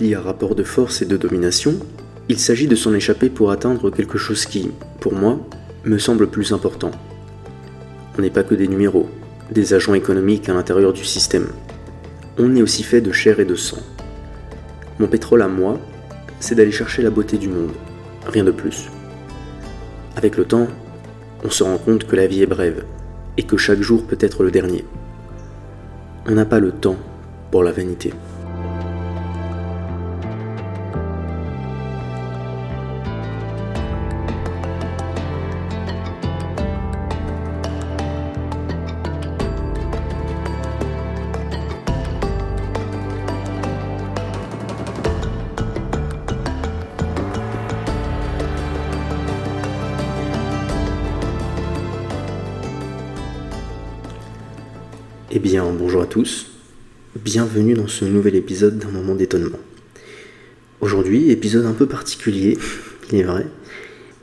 Qu'il y a rapport de force et de domination, il s'agit de s'en échapper pour atteindre quelque chose qui, pour moi, me semble plus important. On n'est pas que des numéros, des agents économiques à l'intérieur du système. On est aussi fait de chair et de sang. Mon pétrole à moi, c'est d'aller chercher la beauté du monde, rien de plus. Avec le temps, on se rend compte que la vie est brève et que chaque jour peut être le dernier. On n'a pas le temps pour la vanité. Bienvenue dans ce nouvel épisode d'un moment d'étonnement. Aujourd'hui, épisode un peu particulier, il est vrai.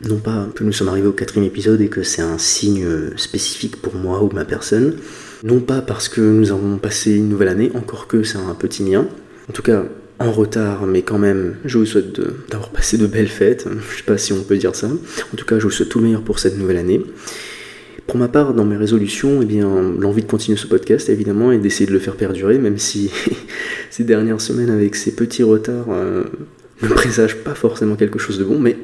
Non pas que nous sommes arrivés au quatrième épisode et que c'est un signe spécifique pour moi ou ma personne. Non pas parce que nous avons passé une nouvelle année, encore que c'est un petit lien. En tout cas, en retard, mais quand même, je vous souhaite d'avoir passé de belles fêtes. Je sais pas si on peut dire ça. En tout cas, je vous souhaite tout le meilleur pour cette nouvelle année. Pour ma part, dans mes résolutions, eh bien, l'envie de continuer ce podcast, évidemment, et d'essayer de le faire perdurer, même si ces dernières semaines, avec ces petits retards, euh, ne présagent pas forcément quelque chose de bon, mais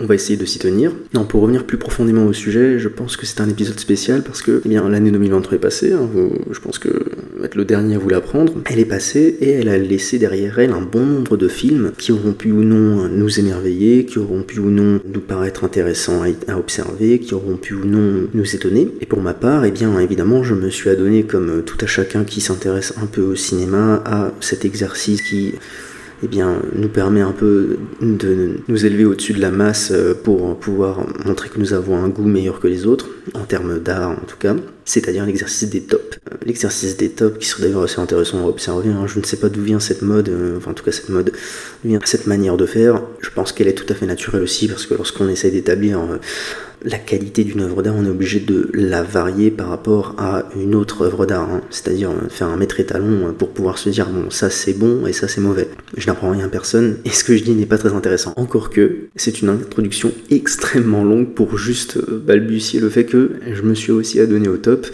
on va essayer de s'y tenir. Non, pour revenir plus profondément au sujet, je pense que c'est un épisode spécial parce que eh bien l'année 2023 est passée. Hein, je pense que être le dernier à vous l'apprendre. Elle est passée et elle a laissé derrière elle un bon nombre de films qui auront pu ou non nous émerveiller, qui auront pu ou non nous paraître intéressants à, observer, qui auront pu ou non nous étonner. Et pour ma part, eh bien évidemment, je me suis adonné comme tout à chacun qui s'intéresse un peu au cinéma à cet exercice qui eh bien, nous permet un peu de nous élever au-dessus de la masse euh, pour pouvoir montrer que nous avons un goût meilleur que les autres, en termes d'art en tout cas, c'est-à-dire l'exercice des tops. Euh, l'exercice des tops qui serait d'ailleurs assez intéressant à observer, hein. je ne sais pas d'où vient cette mode, euh, enfin en tout cas cette mode, vient cette manière de faire, je pense qu'elle est tout à fait naturelle aussi, parce que lorsqu'on essaie d'établir la qualité d'une œuvre d'art, on est obligé de la varier par rapport à une autre œuvre d'art, hein. c'est-à-dire faire un maître étalon pour pouvoir se dire bon ça c'est bon et ça c'est mauvais. Je n'apprends rien à personne et ce que je dis n'est pas très intéressant. Encore que c'est une introduction extrêmement longue pour juste balbutier le fait que je me suis aussi adonné au top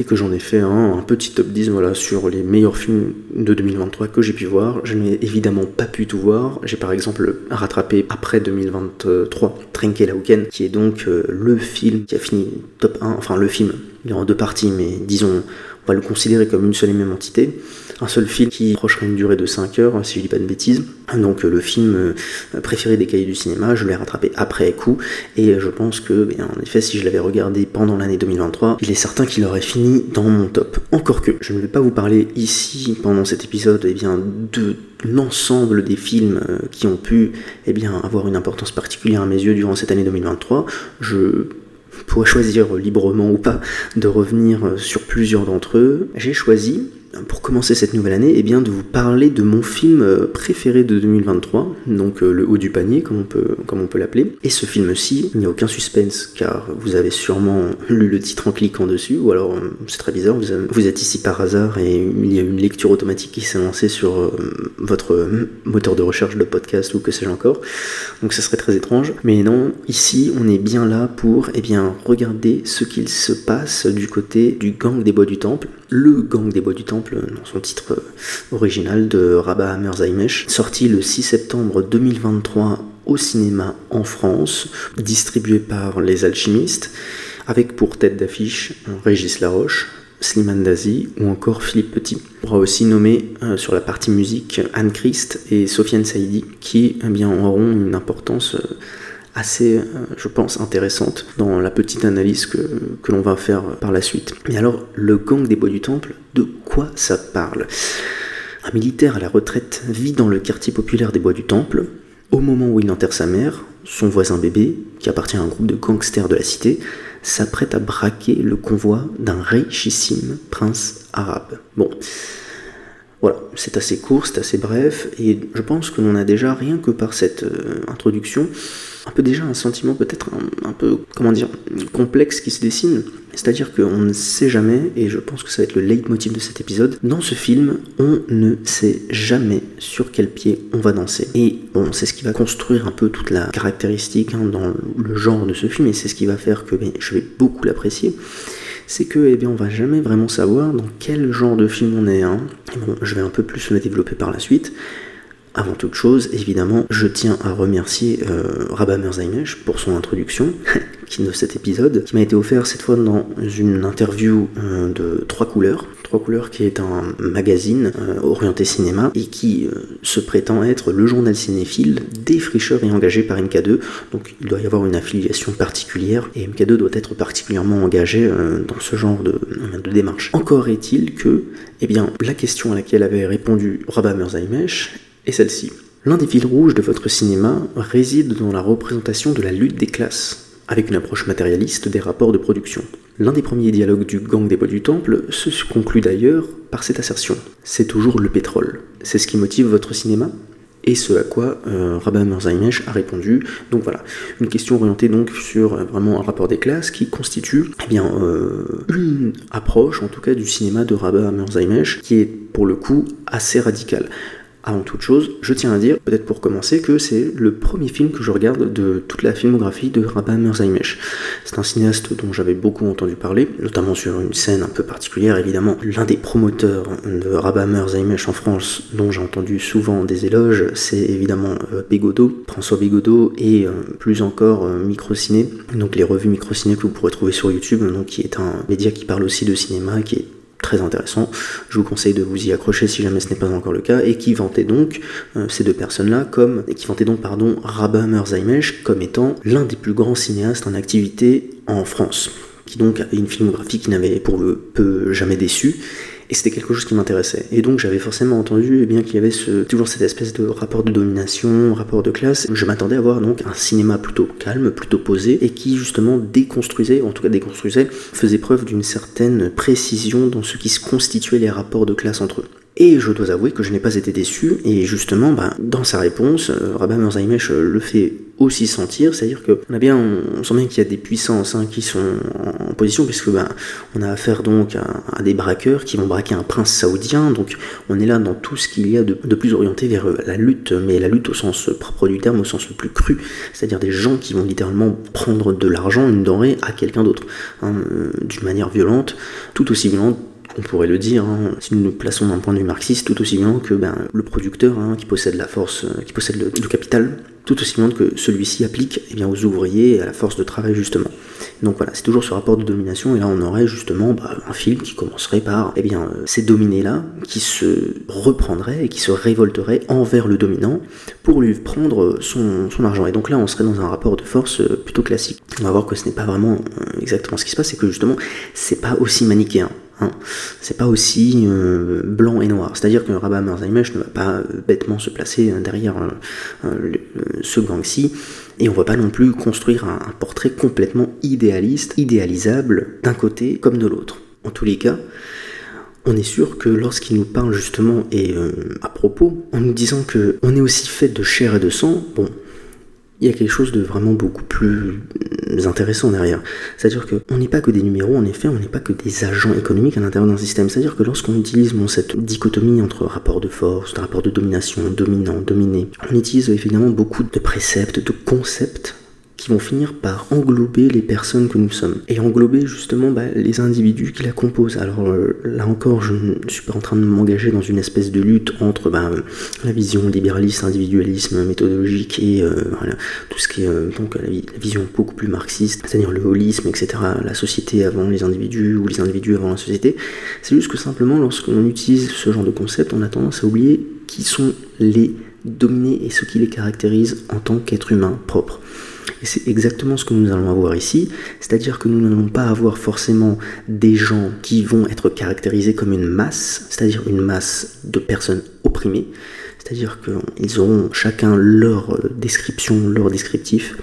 et que j'en ai fait un, petit top 10 voilà, sur les meilleurs films de 2023 que j'ai pu voir. Je n'ai évidemment pas pu tout voir. J'ai par exemple rattrapé après 2023 Trenkelauken, qui est donc euh, le film qui a fini top 1, enfin le film, il est en deux parties, mais disons, on va le considérer comme une seule et même entité un seul film qui approcherait une durée de 5 heures, si je dis pas de bêtises. Donc le film euh, préféré des cahiers du cinéma, je l'ai rattrapé après coup, et je pense que, en effet, si je l'avais regardé pendant l'année 2023, il est certain qu'il aurait fini dans mon top. Encore que, je ne vais pas vous parler ici, pendant cet épisode, eh bien, de l'ensemble des films euh, qui ont pu eh avoir une importance particulière à mes yeux durant cette année 2023. Je pourrais choisir librement ou pas de revenir euh, sur plusieurs d'entre eux. J'ai choisi pour commencer cette nouvelle année, eh bien, de vous parler de mon film euh, préféré de 2023, donc euh, Le Haut du Panier, comme on peut, comme on peut l'appeler. Et ce film-ci, il n'y a aucun suspense, car vous avez sûrement lu le titre en cliquant dessus, ou alors, euh, c'est très bizarre, vous, êtes ici par hasard et il y a une lecture automatique qui s'est lancée sur votre moteur de recherche de podcast ou que sais-je encore. Donc ça serait très étrange. Mais non, ici, on est bien là pour, eh bien, regarder ce qu'il se passe du côté du gang des bois du temple. Le gang des bois du temple dans son titre euh, original de Rabah Hammer sorti le 6 septembre 2023 au cinéma en France, distribué par Les Alchimistes, avec pour tête d'affiche Régis Laroche, Slimane Dazi ou encore Philippe Petit. On pourra aussi nommer euh, sur la partie musique Anne Christ et Sofiane Saïdi qui eh bien, auront une importance euh, assez, euh, je pense, intéressante dans la petite analyse que, que l'on va faire par la suite. Mais alors, le gang des bois du temple, de quoi ça parle? Un militaire à la retraite vit dans le quartier populaire des bois du temple. Au moment où il enterre sa mère, son voisin bébé, qui appartient à un groupe de gangsters de la cité, s'apprête à braquer le convoi d'un richissime prince arabe. Bon, voilà, c'est assez court, c'est assez bref, et je pense que l'on a déjà, rien que par cette euh, introduction, un peu déjà un sentiment peut-être un, peu, comment dire, complexe qui se dessine. C'est-à-dire qu'on ne sait jamais, et je pense que ça va être le leitmotiv de cet épisode, dans ce film, on ne sait jamais sur quel pied on va danser. Et bon, c'est ce qui va construire un peu toute la caractéristique hein, dans le genre de ce film, et c'est ce qui va faire que ben, je vais beaucoup l'apprécier c'est que eh bien, on va jamais vraiment savoir dans quel genre de film on est. Hein. Bon, je vais un peu plus le développer par la suite. Avant toute chose, évidemment, je tiens à remercier euh, Rabah pour son introduction de cet épisode, qui m'a été offert cette fois dans une interview euh, de Trois Couleurs. Trois Couleurs qui est un magazine euh, orienté cinéma et qui euh, se prétend être le journal cinéphile des fricheurs et engagés par MK2. Donc il doit y avoir une affiliation particulière et MK2 doit être particulièrement engagé dans ce genre de, démarche. Encore est-il que, eh bien, la question à laquelle avait répondu Rabah Merzaimesh est celle-ci. L'un des fils rouges de votre cinéma réside dans la représentation de la lutte des classes, avec une approche matérialiste des rapports de production. L'un des premiers dialogues du gang des bois du temple se conclut d'ailleurs par cette assertion. C'est toujours le pétrole. C'est ce qui motive votre cinéma? Et ce à quoi euh, Rabban a répondu. Donc voilà, une question orientée donc sur euh, vraiment un rapport des classes qui constitue eh bien, euh, une approche, en tout cas du cinéma de Rabban Merzaimesh, qui est pour le coup assez radicale. Avant toute chose, je tiens à dire, peut-être pour commencer, que c'est le premier film que je regarde de toute la filmographie de Rabah Merzaimesh. C'est un cinéaste dont j'avais beaucoup entendu parler, notamment sur une scène un peu particulière, évidemment. L'un des promoteurs de Rabah Merzaimesh en France, dont j'ai entendu souvent des éloges, c'est évidemment euh, Bégodeau, François Bégodeau, et euh, plus encore euh, Microciné, donc les revues Microciné que vous pourrez trouver sur YouTube, donc qui est un média qui parle aussi de cinéma, qui est très intéressant. Je vous conseille de vous y accrocher si jamais ce n'est pas encore le cas, et qui vantait donc euh, ces deux personnes-là comme, et qui vantait donc, pardon, Rabah Merzaimesh comme étant l'un des plus grands cinéastes en activité en France, qui donc avait une filmographie qui n'avait pour le peu jamais déçu, et c'était quelque chose qui m'intéressait. Et donc j'avais forcément entendu eh bien qu'il y avait toujours cette espèce de rapport de domination, rapport de classe. Je m'attendais à voir donc un cinéma plutôt calme, plutôt posé, et qui justement déconstruisait, en tout cas déconstruisait, faisait preuve d'une certaine précision dans ce qui se constituait les rapports de classe entre eux. Et je dois avouer que je n'ai pas été déçu, et justement, bah, dans sa réponse, euh, Rabbi Merzaimesh euh, le fait aussi sentir, c'est-à-dire que on sent bien qu'il y a des puissances hein, qui sont en, position, puisque bah, on a affaire donc à, des braqueurs qui vont braquer un prince saoudien, donc on est là dans tout ce qu'il y a de, plus orienté vers euh, la lutte, mais la lutte au sens propre du terme, au sens le plus cru, c'est-à-dire des gens qui vont littéralement prendre de l'argent, une denrée à quelqu'un d'autre, hein, d'une manière violente, tout aussi violente on pourrait le dire, hein, si nous nous plaçons d'un point de vue marxiste, tout aussi bien que ben, le producteur hein, qui possède la force, euh, qui possède le, capital, tout aussi bien que celui-ci applique eh bien, aux ouvriers et à la force de travail justement. Donc voilà, c'est toujours ce rapport de domination, et là on aurait justement bah, un film qui commencerait par eh bien, euh, ces dominés-là qui se reprendraient et qui se révolteraient envers le dominant pour lui prendre son, son, argent. Et donc là on serait dans un rapport de force euh, plutôt classique. On va voir que ce n'est pas vraiment exactement ce qui se passe, c'est que justement c'est pas aussi manichéen. Hein. C'est pas aussi euh, blanc et noir. C'est-à-dire que Rabat Merzaimesh ne va pas euh, bêtement se placer euh, derrière ce gang-ci, et on va pas non plus construire un, portrait complètement idéaliste, idéalisable d'un côté comme de l'autre. En tous les cas, on est sûr que lorsqu'il nous parle justement et à propos, en nous disant que on est aussi fait de chair et de sang, bon, il y a quelque chose de vraiment beaucoup plus intéressant derrière. C'est-à-dire qu'on n'est pas que des numéros, en effet, on n'est pas que des agents économiques à l'intérieur d'un système. C'est-à-dire que lorsqu'on utilise cette dichotomie entre rapport de force, rapport de domination, dominant, dominé, on utilise évidemment beaucoup de préceptes, de concepts qui vont finir par englober les personnes que nous sommes et englober justement bah, les individus qui la composent. Alors euh, là encore, je ne suis pas en train de m'engager dans une espèce de lutte entre bah, la vision libéraliste, individualisme méthodologique et euh, tout ce qui est euh, donc la, vision beaucoup plus marxiste, c'est-à-dire le holisme, etc. La société avant les individus ou les individus avant la société. C'est juste que simplement lorsqu'on utilise ce genre de concept, on a tendance à oublier qui sont les dominés et ce qui les caractérise en tant qu'être humain propre. Et c'est exactement ce que nous allons avoir ici, c'est-à-dire que nous n'allons pas avoir forcément des gens qui vont être caractérisés comme une masse, c'est-à-dire une masse de personnes opprimées, c'est-à-dire qu'ils auront chacun leur description, leur descriptif,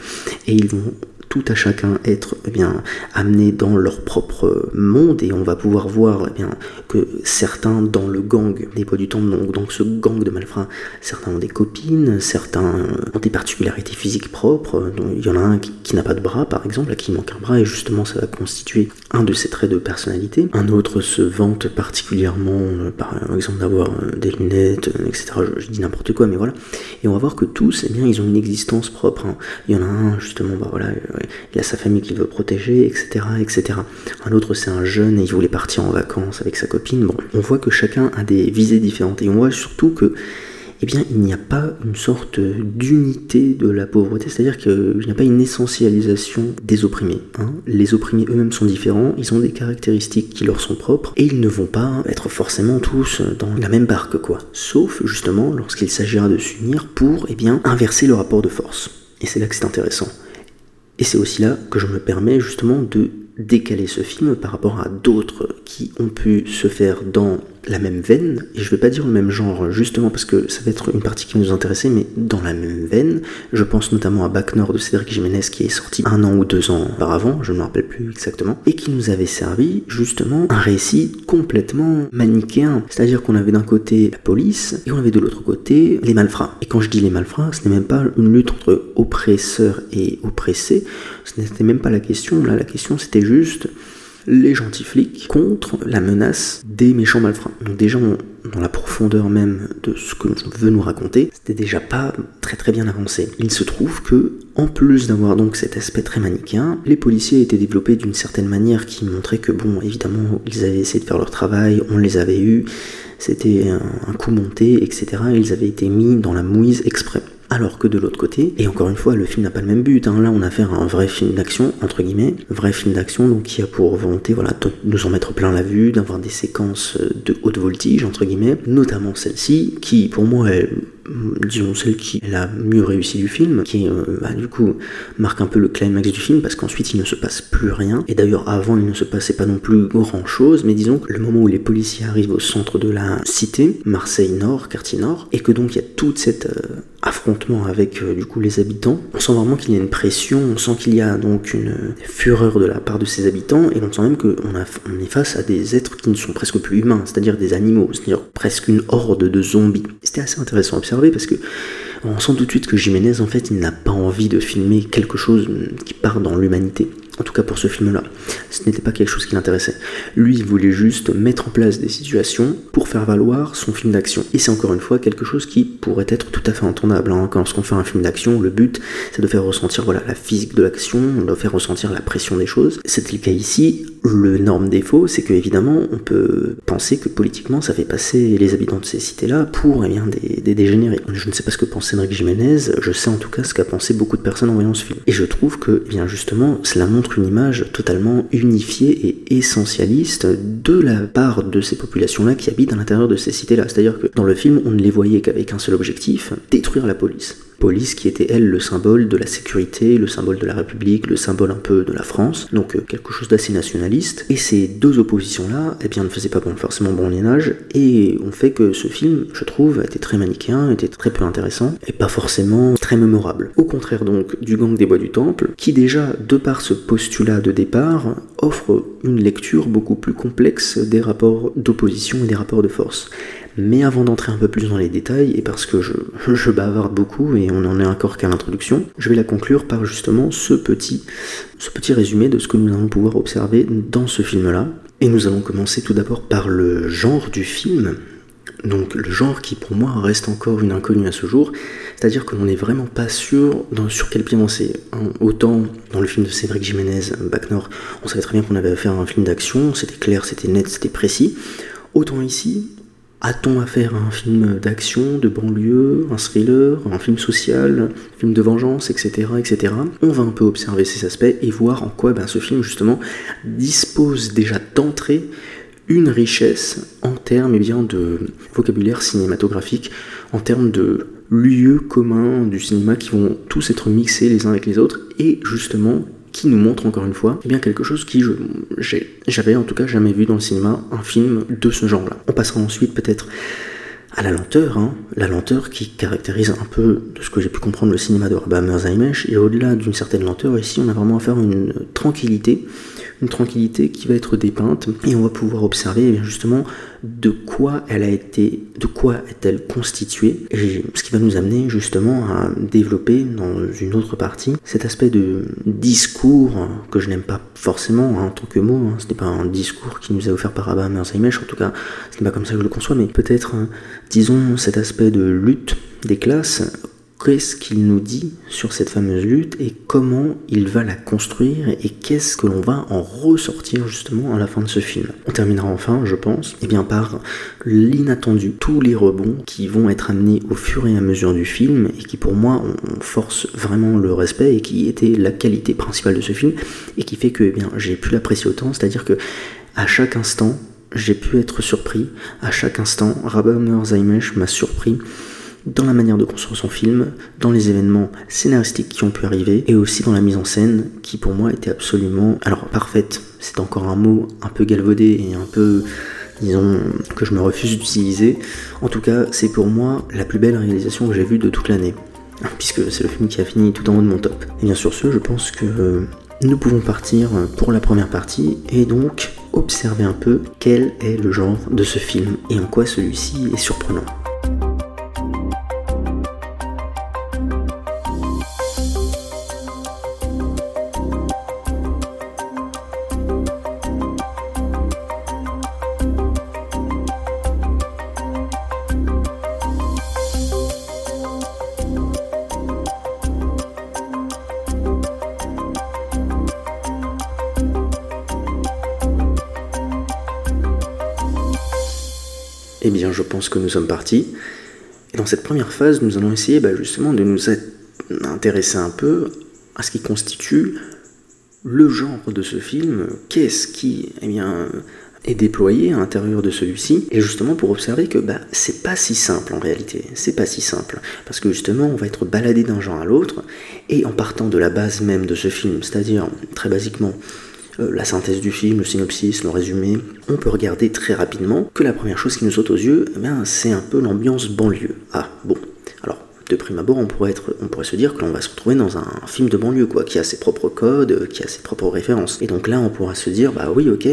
et ils vont tout à chacun être eh bien, amené dans leur propre monde et on va pouvoir voir eh bien, que certains dans le gang des bois du temps, donc, donc ce gang de malfrats, certains ont des copines, certains ont des particularités physiques propres, il y en a un qui, n'a pas de bras par exemple, à qui manque un bras et justement ça va constituer un de ses traits de personnalité. Un autre se vante particulièrement euh, par exemple d'avoir euh, des lunettes, euh, etc. Je, dis n'importe quoi mais voilà. Et on va voir que tous, eh bien, ils ont une existence propre. Hein. Il y en a un justement, bah voilà, il a sa famille qu'il veut protéger, etc., etc. Un autre c'est un jeune et il voulait partir en vacances avec sa copine. Bon, on voit que chacun a des visées différentes et on voit surtout que eh bien, il n'y a pas une sorte d'unité de la pauvreté, c'est-à-dire qu'il n'y a pas une essentialisation des opprimés. Hein. Les opprimés eux-mêmes sont différents, ils ont des caractéristiques qui leur sont propres, et ils ne vont pas être forcément tous dans la même barque, quoi. Sauf, justement, lorsqu'il s'agira de s'unir pour, eh bien, inverser le rapport de force. Et c'est là que c'est intéressant. Et c'est aussi là que je me permets, justement, de décaler ce film par rapport à d'autres qui ont pu se faire dans la même veine, et je vais pas dire le même genre justement parce que ça va être une partie qui nous intéressait, mais dans la même veine, je pense notamment à Back Nord de Cédric Jiménez qui est sorti un an ou deux ans auparavant, je ne me rappelle plus exactement, et qui nous avait servi justement un récit complètement manichéen, c'est-à-dire qu'on avait d'un côté la police et on avait de l'autre côté les malfrats. Et quand je dis les malfrats, ce n'est même pas une lutte entre oppresseurs et oppressés, ce n'était même pas la question, là la question c'était juste les gentils flics contre la menace des méchants malfrats. Donc déjà, dans la profondeur même de ce que je veux nous raconter, c'était déjà pas très très bien avancé. Il se trouve que, en plus d'avoir donc cet aspect très manichéen, les policiers étaient développés d'une certaine manière qui montrait que, bon, évidemment, ils avaient essayé de faire leur travail, on les avait eus, c'était un coup monté, etc. ils avaient été mis dans la mouise exprès. Alors que de l'autre côté, et encore une fois, le film n'a pas le même but. Hein. Là, on a affaire un vrai film d'action, entre guillemets, vrai film d'action, donc qui a pour volonté, voilà, de nous en mettre plein la vue, d'avoir des séquences de haute voltige, entre guillemets, notamment celle-ci, qui pour moi est disons celle qui est la mieux réussie du film, qui euh, bah, du coup marque un peu le climax du film parce qu'ensuite il ne se passe plus rien. Et d'ailleurs avant il ne se passait pas non plus grand chose, mais disons que le moment où les policiers arrivent au centre de la cité, Marseille Nord, quartier Nord, et que donc il y a toute cette euh, affrontement avec euh, du coup les habitants, on sent vraiment qu'il y a une pression, on sent qu'il y a donc une fureur de la part de ces habitants, et on sent même qu'on on est face à des êtres qui ne sont presque plus humains, c'est-à-dire des animaux, c'est-à-dire presque une horde de zombies. C'était assez intéressant à observer parce que on sent tout de suite que Jiménez en fait il n'a pas envie de filmer quelque chose qui part dans l'humanité. En tout cas pour ce film-là. Ce n'était pas quelque chose qui l'intéressait. Lui, il voulait juste mettre en place des situations pour faire valoir son film d'action. Et c'est encore une fois quelque chose qui pourrait être tout à fait entendable. Hein. Quand on fait un film d'action, le but, c'est de faire ressentir voilà, la physique de l'action, de faire ressentir la pression des choses. C'était le cas ici. Le énorme défaut, c'est que évidemment, on peut penser que politiquement, ça fait passer les habitants de ces cités-là pour eh des, dégénérés. Je ne sais pas ce que pense Cédric Jiménez, je sais en tout cas ce qu'a pensé beaucoup de personnes en voyant ce film. Et je trouve que, eh bien justement, cela montre une image totalement unifiée et essentialiste de la part de ces populations-là qui habitent à l'intérieur de ces cités-là. C'est-à-dire que dans le film, on ne les voyait qu'avec un seul objectif, détruire la police police qui était elle le symbole de la sécurité, le symbole de la République, le symbole un peu de la France, donc euh, quelque chose d'assez nationaliste. Et ces deux oppositions-là, eh bien, ne faisaient pas forcément bon liénage, et ont fait que ce film, je trouve, était très manichéen, était très peu intéressant, et pas forcément très mémorable. Au contraire donc du gang des bois du temple, qui déjà, de par ce postulat de départ, offre une lecture beaucoup plus complexe des rapports d'opposition et des rapports de force. Mais avant d'entrer un peu plus dans les détails, et parce que je, bavarde beaucoup et on en est encore qu'à l'introduction, je vais la conclure par justement ce petit, ce petit résumé de ce que nous allons pouvoir observer dans ce film-là. Et nous allons commencer tout d'abord par le genre du film. Donc le genre qui pour moi reste encore une inconnue à ce jour, c'est-à-dire que l'on n'est vraiment pas sûr sur quel pied danser. Hein. Autant dans le film de Cédric Jiménez, Back North, on savait très bien qu'on avait affaire à un film d'action, c'était clair, c'était net, c'était précis. Autant ici, a-t-on affaire à un film d'action, de banlieue, un thriller, un film social, un film de vengeance, etc., etc. On va un peu observer ces aspects et voir en quoi ben, ce film justement dispose déjà d'entrée une richesse en termes eh bien, de vocabulaire cinématographique, en termes de lieux communs du cinéma qui vont tous être mixés les uns avec les autres et justement qui nous montre encore une fois eh bien quelque chose qui j'avais en tout cas jamais vu dans le cinéma un film de ce genre-là. On passera ensuite peut-être à la lenteur, hein, la lenteur qui caractérise un peu, de ce que j'ai pu comprendre, le cinéma de Rabah Merzaimesh, et au-delà d'une certaine lenteur, ici on a vraiment affaire à une tranquillité, une tranquillité qui va être dépeinte et on va pouvoir observer eh justement de quoi elle a été, de quoi est-elle constituée, ce qui va nous amener justement à développer dans une autre partie cet aspect de discours que je n'aime pas forcément hein, en tant que mot, hein. ce n'est pas un discours qui nous est offert par Rabba Merzaimesh, en tout cas ce n'est pas comme ça que je le conçois, mais peut-être, hein, disons, cet aspect de lutte des classes qu'est-ce qu'il nous dit sur cette fameuse lutte et comment il va la construire et qu'est-ce que l'on va en ressortir justement à la fin de ce film. On terminera enfin, je pense, eh bien par l'inattendu, tous les rebonds qui vont être amenés au fur et à mesure du film et qui pour moi on force vraiment le respect et qui était la qualité principale de ce film et qui fait que eh bien j'ai pu l'apprécier autant, c'est-à-dire que à chaque instant j'ai pu être surpris, à chaque instant Rabbi Zaimesh m'a surpris dans la manière de construire son film, dans les événements scénaristiques qui ont pu arriver, et aussi dans la mise en scène, qui pour moi était absolument, alors parfaite, c'est encore un mot un peu galvaudé et un peu, disons, que je me refuse d'utiliser. En tout cas, c'est pour moi la plus belle réalisation que j'ai vue de toute l'année, puisque c'est le film qui a fini tout en haut de mon top. Et bien sur ce, je pense que nous pouvons partir pour la première partie, et donc observer un peu quel est le genre de ce film et en quoi celui-ci est surprenant. Je pense que nous sommes partis. Et dans cette première phase, nous allons essayer bah, justement de nous intéresser un peu à ce qui constitue le genre de ce film, qu'est-ce qui eh est déployé à l'intérieur de celui-ci, et justement pour observer que bah, c'est pas si simple en réalité, c'est pas si simple, parce que justement on va être baladé d'un genre à l'autre, et en partant de la base même de ce film, c'est-à-dire très basiquement euh, la synthèse du film, le synopsis, le résumé, on peut regarder très rapidement que la première chose qui nous saute aux yeux, eh c'est un peu l'ambiance banlieue. Ah, bon, de prime abord, on pourrait, se dire que l'on va se retrouver dans un film de banlieue, quoi, qui a ses propres codes, qui a ses propres références. Et donc là, on pourra se dire, bah oui, ok,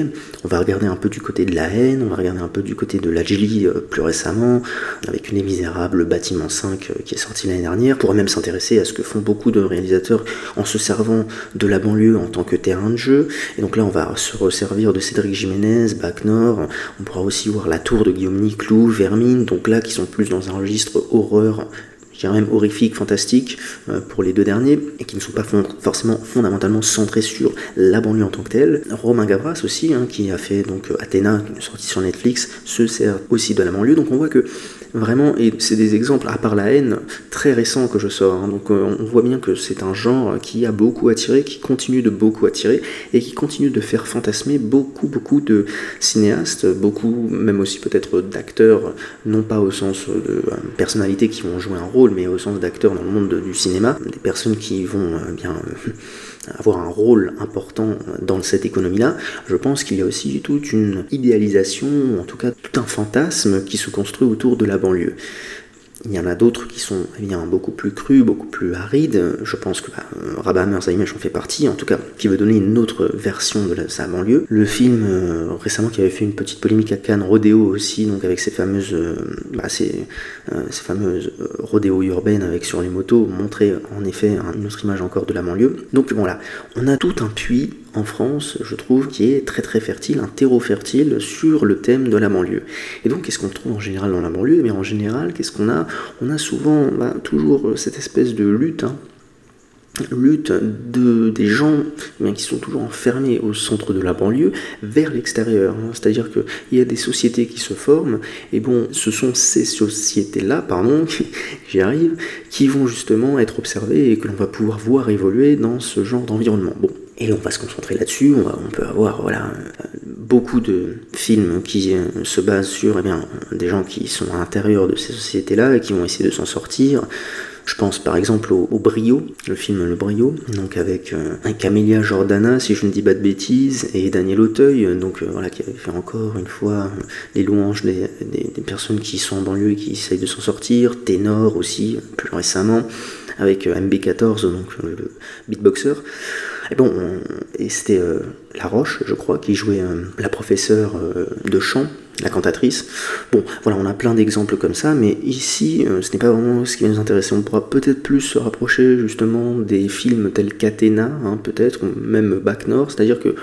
on va regarder un peu du côté de la haine, on va regarder un peu du côté de la euh, plus récemment, avec une Les Misérables, Bâtiment 5 euh, qui est sorti l'année dernière. On pourrait même s'intéresser à ce que font beaucoup de réalisateurs en se servant de la banlieue en tant que terrain de jeu. Et donc là, on va se resservir de Cédric Jiménez, Bac Nord. On pourra aussi voir La Tour de Guillaume Niclou, Vermine, donc là, qui sont plus dans un registre horreur je dirais même horrifiques, fantastiques euh, pour les deux derniers, et qui ne sont pas forcément fondamentalement centrés sur la banlieue en tant que telle. Romain Gavras aussi, hein, qui a fait donc Athéna, sorti sur Netflix, se sert aussi de la banlieue. Donc on voit que Vraiment, et c'est des exemples, à part la haine, très récents que je sors. Hein. donc euh, on voit bien que c'est un genre qui a beaucoup attiré, qui continue de beaucoup attirer, et qui continue de faire fantasmer beaucoup, beaucoup de cinéastes, beaucoup, même aussi peut-être d'acteurs, non pas au sens de euh, personnalités qui vont jouer un rôle, mais au sens d'acteurs dans le monde du cinéma, des personnes qui vont euh, bien avoir un rôle important dans cette économie-là, je pense qu'il y a aussi toute une idéalisation, en tout cas tout un fantasme qui se construit autour de la banlieue. Il y en a d'autres qui sont eh bien, beaucoup plus crus, beaucoup plus arides. Je pense que bah, Rabat en fait partie, en tout cas, qui veut donner une autre version de sa banlieue. Le film euh, récemment qui avait fait une petite polémique à Cannes, Rodéo aussi, donc avec ces fameuses, euh, bah, euh, rodéos urbaines avec sur les motos, montrait en effet une autre image encore de la banlieue. Donc voilà, on a tout un puits en France, je trouve, qui est très très fertile, un terreau fertile sur le thème de la banlieue. Et donc, qu'est-ce qu'on trouve en général dans la banlieue? Mais en général, qu'est-ce qu'on a? On a souvent bah, toujours cette espèce de lutte. Hein, lutte de, des gens eh qui sont toujours enfermés au centre de la banlieue vers l'extérieur. Hein. C'est-à-dire qu'il y a des sociétés qui se forment, et bon, ce sont ces sociétés-là, pardon, j'y arrive, qui vont justement être observées et que l'on va pouvoir voir évoluer dans ce genre d'environnement. Bon, et on va se concentrer là-dessus. On, peut avoir voilà, beaucoup de films qui euh, se basent sur eh bien, des gens qui sont à l'intérieur de ces sociétés-là et qui vont essayer de s'en sortir. Je pense par exemple au, Brio, le film Le Brio, donc avec Camélia Jordana, si je ne dis pas de bêtises, et Daniel Auteuil, donc voilà, qui avait fait encore une fois les louanges des, personnes qui sont en banlieue et qui essayent de s'en sortir, Ténor aussi, plus récemment, avec MB14, donc le beatboxer. Et bon, et c'était euh, La Roche, je crois, qui jouait euh, la professeure euh, de chant, la cantatrice. Bon, voilà, on a plein d'exemples comme ça, mais ici, ce n'est pas vraiment ce qui nous intéresse. On pourra peut-être plus se rapprocher justement des films tels qu'Athéna, hein, peut-être, ou même Bac Nord, c'est-à-dire que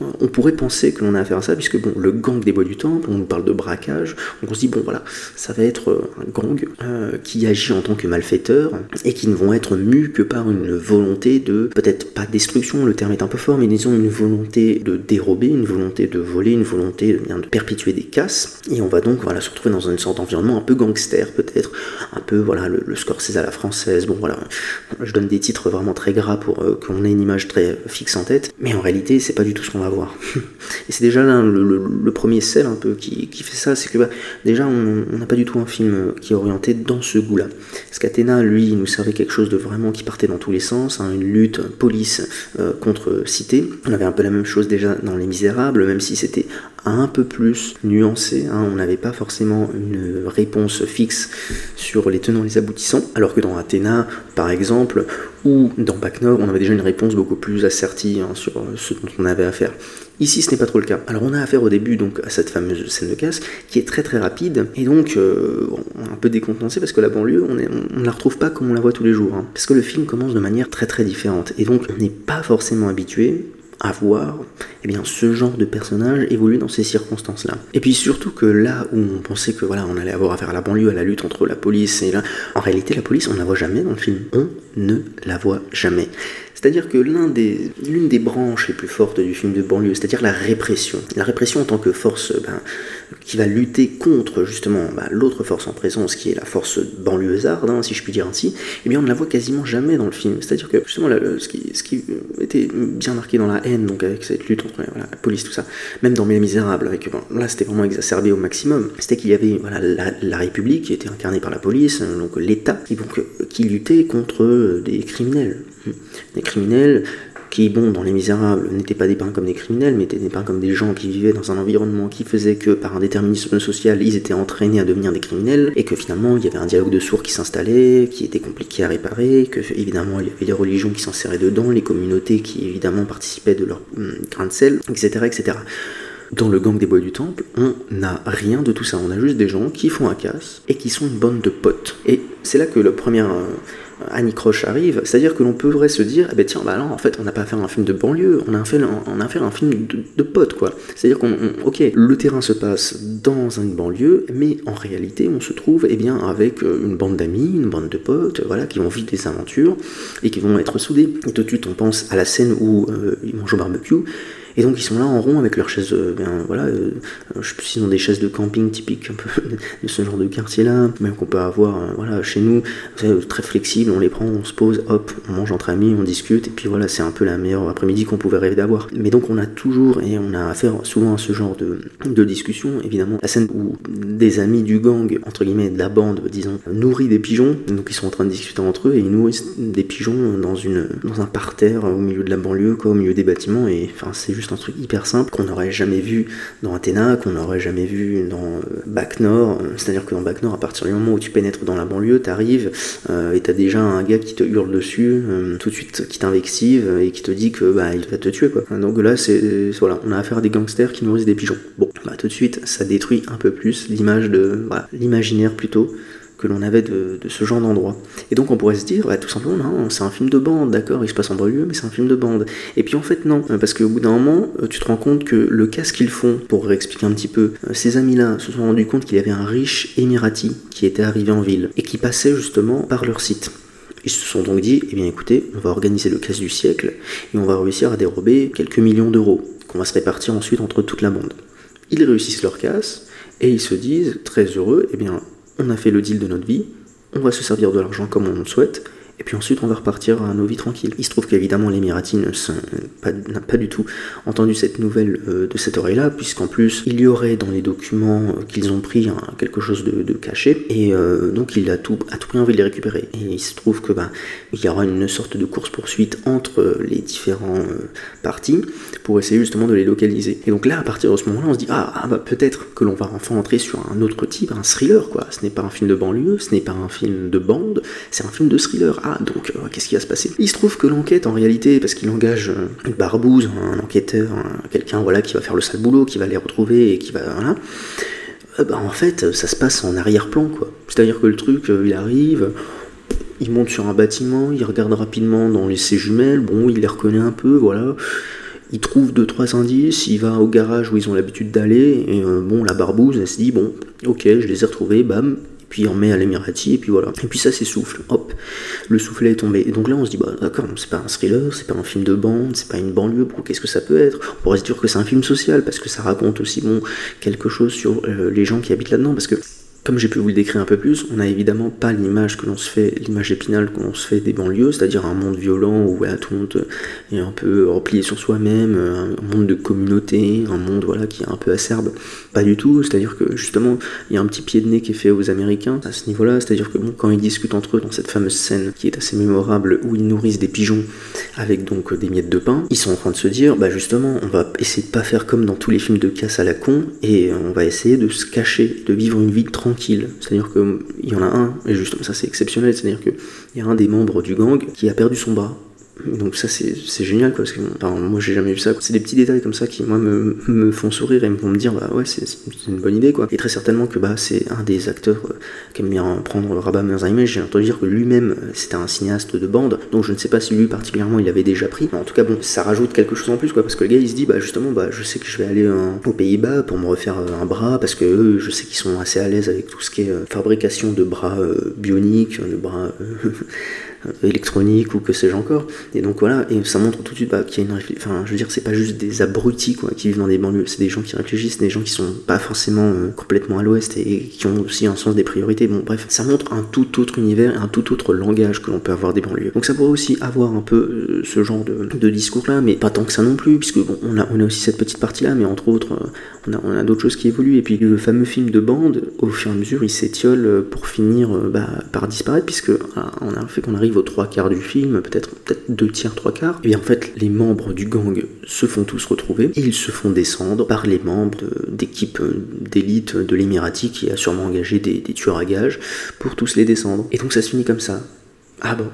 on pourrait penser que l'on a affaire à ça, puisque bon, le gang des bois du temple, on nous parle de braquage, on se dit, bon voilà, ça va être euh, un gang euh, qui agit en tant que malfaiteur, et qui ne vont être mus que par une volonté de, peut-être pas destruction, le terme est un peu fort, mais disons une volonté de dérober, une volonté de voler, une volonté de, de perpétuer des casses, et on va donc voilà, se retrouver dans une sorte d'environnement un peu gangster peut-être, un peu voilà, le, le Scorsese à la française, bon voilà, je donne des titres vraiment très gras pour euh, qu'on ait une image très fixe en tête, mais en réalité c'est pas du tout ce qu'on va voir. Et c'est déjà là le, premier sel un peu qui, fait ça, c'est que bah, déjà on n'a pas du tout un film qui est orienté dans ce goût-là. Parce qu'Athéna, lui, nous servait quelque chose de vraiment qui partait dans tous les sens, hein, une lutte police euh, contre cité. On avait un peu la même chose déjà dans Les Misérables, même si c'était un peu plus nuancé. Hein. On n'avait pas forcément une réponse fixe sur les tenants et les aboutissants, alors que dans Athéna, par exemple, ou dans Nord, on avait déjà une réponse beaucoup plus assertive hein, sur ce dont on avait à faire. Ici, ce n'est pas trop le cas. Alors, on a affaire au début donc à cette fameuse scène de casse qui est très très rapide et donc euh, un peu décontenancé parce que la banlieue, on ne la retrouve pas comme on la voit tous les jours. Hein. parce que le film commence de manière très très différente et donc on n'est pas forcément habitué à voir eh bien, ce genre de personnage évoluer dans ces circonstances-là. Et puis surtout que là où on pensait que voilà, on allait avoir affaire à la banlieue, à la lutte entre la police et là, en réalité la police on ne la voit jamais dans le film. On ne la voit jamais. C'est-à-dire que l'une des, des branches les plus fortes du film de banlieue, c'est-à-dire la répression, la répression en tant que force ben, qui va lutter contre justement ben, l'autre force en présence, qui est la force banlieusarde, hein, si je puis dire ainsi, eh bien on ne la voit quasiment jamais dans le film. C'est-à-dire que justement ce, qui, ce, qui, était bien marqué dans la haine, donc avec cette lutte entre la police, tout ça, même dans Les Misérables, là c'était vraiment exacerbé au maximum, c'était qu'il y avait la, République qui était incarnée par la police, donc l'État, qui luttait contre des criminels. Des criminels qui, bon, dans Les Misérables, n'étaient pas dépeints comme des criminels, mais étaient dépeints comme des gens qui vivaient dans un environnement qui faisait que, par un déterminisme social, ils étaient entraînés à devenir des criminels, et que finalement, il y avait un dialogue de sourds qui s'installait, qui était compliqué à réparer, que, évidemment, il y avait les religions qui s'en serraient dedans, les communautés qui, évidemment, participaient de leur hum, grain de sel, etc., etc. Dans le gang des bois du temple, on n'a rien de tout ça. On a juste des gens qui font un casse et qui sont une bande de potes. Et c'est là que le premier, euh, Annie Croche arrive, c'est-à-dire que l'on pourrait se dire, eh ben tiens, bah en fait, on n'a pas à faire un film de banlieue, on a fait, on a fait un film de, potes, quoi. C'est-à-dire qu'on, ok, le terrain se passe dans une banlieue, mais en réalité, on se trouve, eh bien, avec euh, une bande d'amis, une bande de potes, voilà, qui vont vivre des aventures et qui vont être soudés. Et tout de suite, on pense à la scène où euh, ils mangent au barbecue et donc ils sont là en rond avec leurs chaises, euh, ben, voilà, euh, je sais plus s'ils ont des chaises de camping typiques un peu de ce genre de quartier-là, même qu'on peut avoir, euh, voilà, chez nous, très flexible, on les prend, on se pose, hop, on mange entre amis, on discute, et puis voilà, c'est un peu la meilleure après-midi qu'on pouvait rêver d'avoir. Mais donc on a toujours, et on a affaire souvent à ce genre de, de discussion, évidemment, la scène où des amis du gang, entre guillemets, de la bande, disons, nourrit des pigeons, donc ils sont en train de discuter entre eux, et ils nourrissent des pigeons dans, une, dans un parterre au milieu de la banlieue, quoi, au milieu des bâtiments, et enfin c'est juste un truc hyper simple qu'on n'aurait jamais vu dans Athéna, qu'on n'aurait jamais vu dans euh, Bac Nord. C'est-à-dire que dans Bac Nord, à partir du moment où tu pénètres dans la banlieue, t'arrives euh, et t'as déjà un gars qui te hurle dessus, euh, tout de suite qui t'invexive et qui te dit que bah il va te tuer quoi. Donc là c'est voilà, on a affaire à des gangsters qui nourrissent des pigeons. Bon, bah tout de suite ça détruit un peu plus l'image de voilà, l'imaginaire plutôt que l'on avait de, ce genre d'endroit. Et donc on pourrait se dire, bah, tout simplement, c'est un film de bande, d'accord, il se passe en banlieue, mais c'est un film de bande. Et puis en fait non, parce qu'au bout d'un moment, euh, tu te rends compte que le casque qu'ils font, pour expliquer un petit peu, euh, ces amis-là se sont rendus compte qu'il y avait un riche émirati qui était arrivé en ville, et qui passait justement par leur site. Ils se sont donc dit, eh bien écoutez, on va organiser le casse du siècle, et on va réussir à dérober quelques millions d'euros, qu'on va se répartir ensuite entre toute la bande. Ils réussissent leur casse, et ils se disent, très heureux, eh bien on a fait le deal de notre vie, on va se servir de l'argent comme on le souhaite, et puis ensuite on va repartir à nos vies tranquilles. Il se trouve qu'évidemment l'Emirati n'a pas, du tout entendu cette nouvelle euh, de cette oreille-là, puisqu'en plus il y aurait dans les documents euh, qu'ils ont pris quelque chose de, caché, et euh, donc il a tout, à tout prix envie de les récupérer. Et il se trouve que bah, il y aura une sorte de course-poursuite entre les différents partis pour essayer justement de les localiser. Et donc là, à partir de ce moment-là, on se dit ah, ah bah, peut-être que l'on va enfin entrer sur un autre type, un thriller quoi. Ce n'est pas un film de banlieue, ce n'est pas un film de bande, c'est un film de thriller. Ah, donc euh, qu'est-ce qui va se passer? Il se trouve que l'enquête, en réalité, parce qu'il engage euh, une barbouze, un enquêteur, quelqu'un voilà qui va faire le sale boulot, qui va les retrouver et qui va voilà. Euh, bah, en fait, ça se passe en arrière-plan quoi. C'est-à-dire que le truc, il arrive. Il monte sur un bâtiment, il regarde rapidement dans les ses jumelles, bon, il les reconnaît un peu, voilà il trouve deux trois indices, il va au garage où ils ont l'habitude d'aller, et bon, la barbouze, elle se dit, bon, ok, je les ai retrouvés, bam, puis on met à l'Emirati, et puis voilà. Et puis ça s'essouffle, hop, le soufflet est tombé. Et donc là on se dit, bah d'accord, c'est pas un thriller, c'est pas un film de bande, c'est pas une banlieue, qu'est-ce que ça peut être? On pourrait se dire que c'est un film social, parce que ça raconte aussi bon, quelque chose sur euh, les gens qui habitent là-dedans, parce que comme j'ai pu vous le décrire un peu plus, on n'a évidemment pas l'image que l'on se fait, l'image épinale que l'on se fait des banlieues, c'est-à-dire un monde violent où tout le monde est un peu replié sur soi-même, un monde de communauté, un monde voilà qui est un peu acerbe. Pas du tout, c'est-à-dire que justement il y a un petit pied de nez qui est fait aux Américains à ce niveau-là, c'est-à-dire que bon, quand ils discutent entre eux dans cette fameuse scène qui est assez mémorable où ils nourrissent des pigeons avec donc des miettes de pain, ils sont en train de se dire bah justement on va essayer de pas faire comme dans tous les films de casse à la con et on va essayer de se cacher, de vivre une vie tranquille c'est-à-dire qu'il y en a un, et justement ça c'est exceptionnel, c'est-à-dire qu'il y a un des membres du gang qui a perdu son bras. Donc ça c'est génial quoi, parce que moi j'ai jamais vu ça. C'est des petits détails comme ça qui moi me, me, font sourire et me font me dire bah ouais c'est une bonne idée quoi. Et très certainement que bah c'est un des acteurs euh, qui aime bien prendre le rabat Merzheimer. J'ai entendu dire que lui-même euh, c'était un cinéaste de bande, donc je ne sais pas si lui particulièrement il avait déjà pris. En tout cas bon ça rajoute quelque chose en plus quoi, parce que le gars il se dit bah justement bah je sais que je vais aller euh, aux Pays-Bas pour me refaire un bras parce que eux je sais qu'ils sont assez à l'aise avec tout ce qui est fabrication de bras bioniques, de bras électronique ou que sais-je encore. Et donc voilà, et ça montre tout de suite bah, qu'il y a une Enfin, je veux dire, c'est pas juste des abrutis quoi, qui vivent dans des banlieues, c'est des gens qui réfléchissent, des gens qui sont pas forcément euh, complètement à l'ouest et, qui ont aussi un sens des priorités. Bon, bref, ça montre un tout autre univers, un tout autre langage que l'on peut avoir des banlieues. Donc ça pourrait aussi avoir un peu euh, ce genre de, de discours-là, mais pas tant que ça non plus, puisque bon, on a, on a aussi cette petite partie-là, mais entre autres, euh, on a, on d'autres choses qui évoluent. Et puis le fameux film de bande, au fur et à mesure, il s'étiole pour finir bah, par disparaître, puisque on a fait qu'on arrive aux trois quarts du film, peut-être deux tiers, trois quarts, et bien en fait les membres du gang se font tous retrouver et ils se font descendre par les membres d'équipes d'élite de l'Emirati qui a sûrement engagé des, des tueurs à gages pour tous les descendre. Et donc ça se finit comme ça. Ah bon,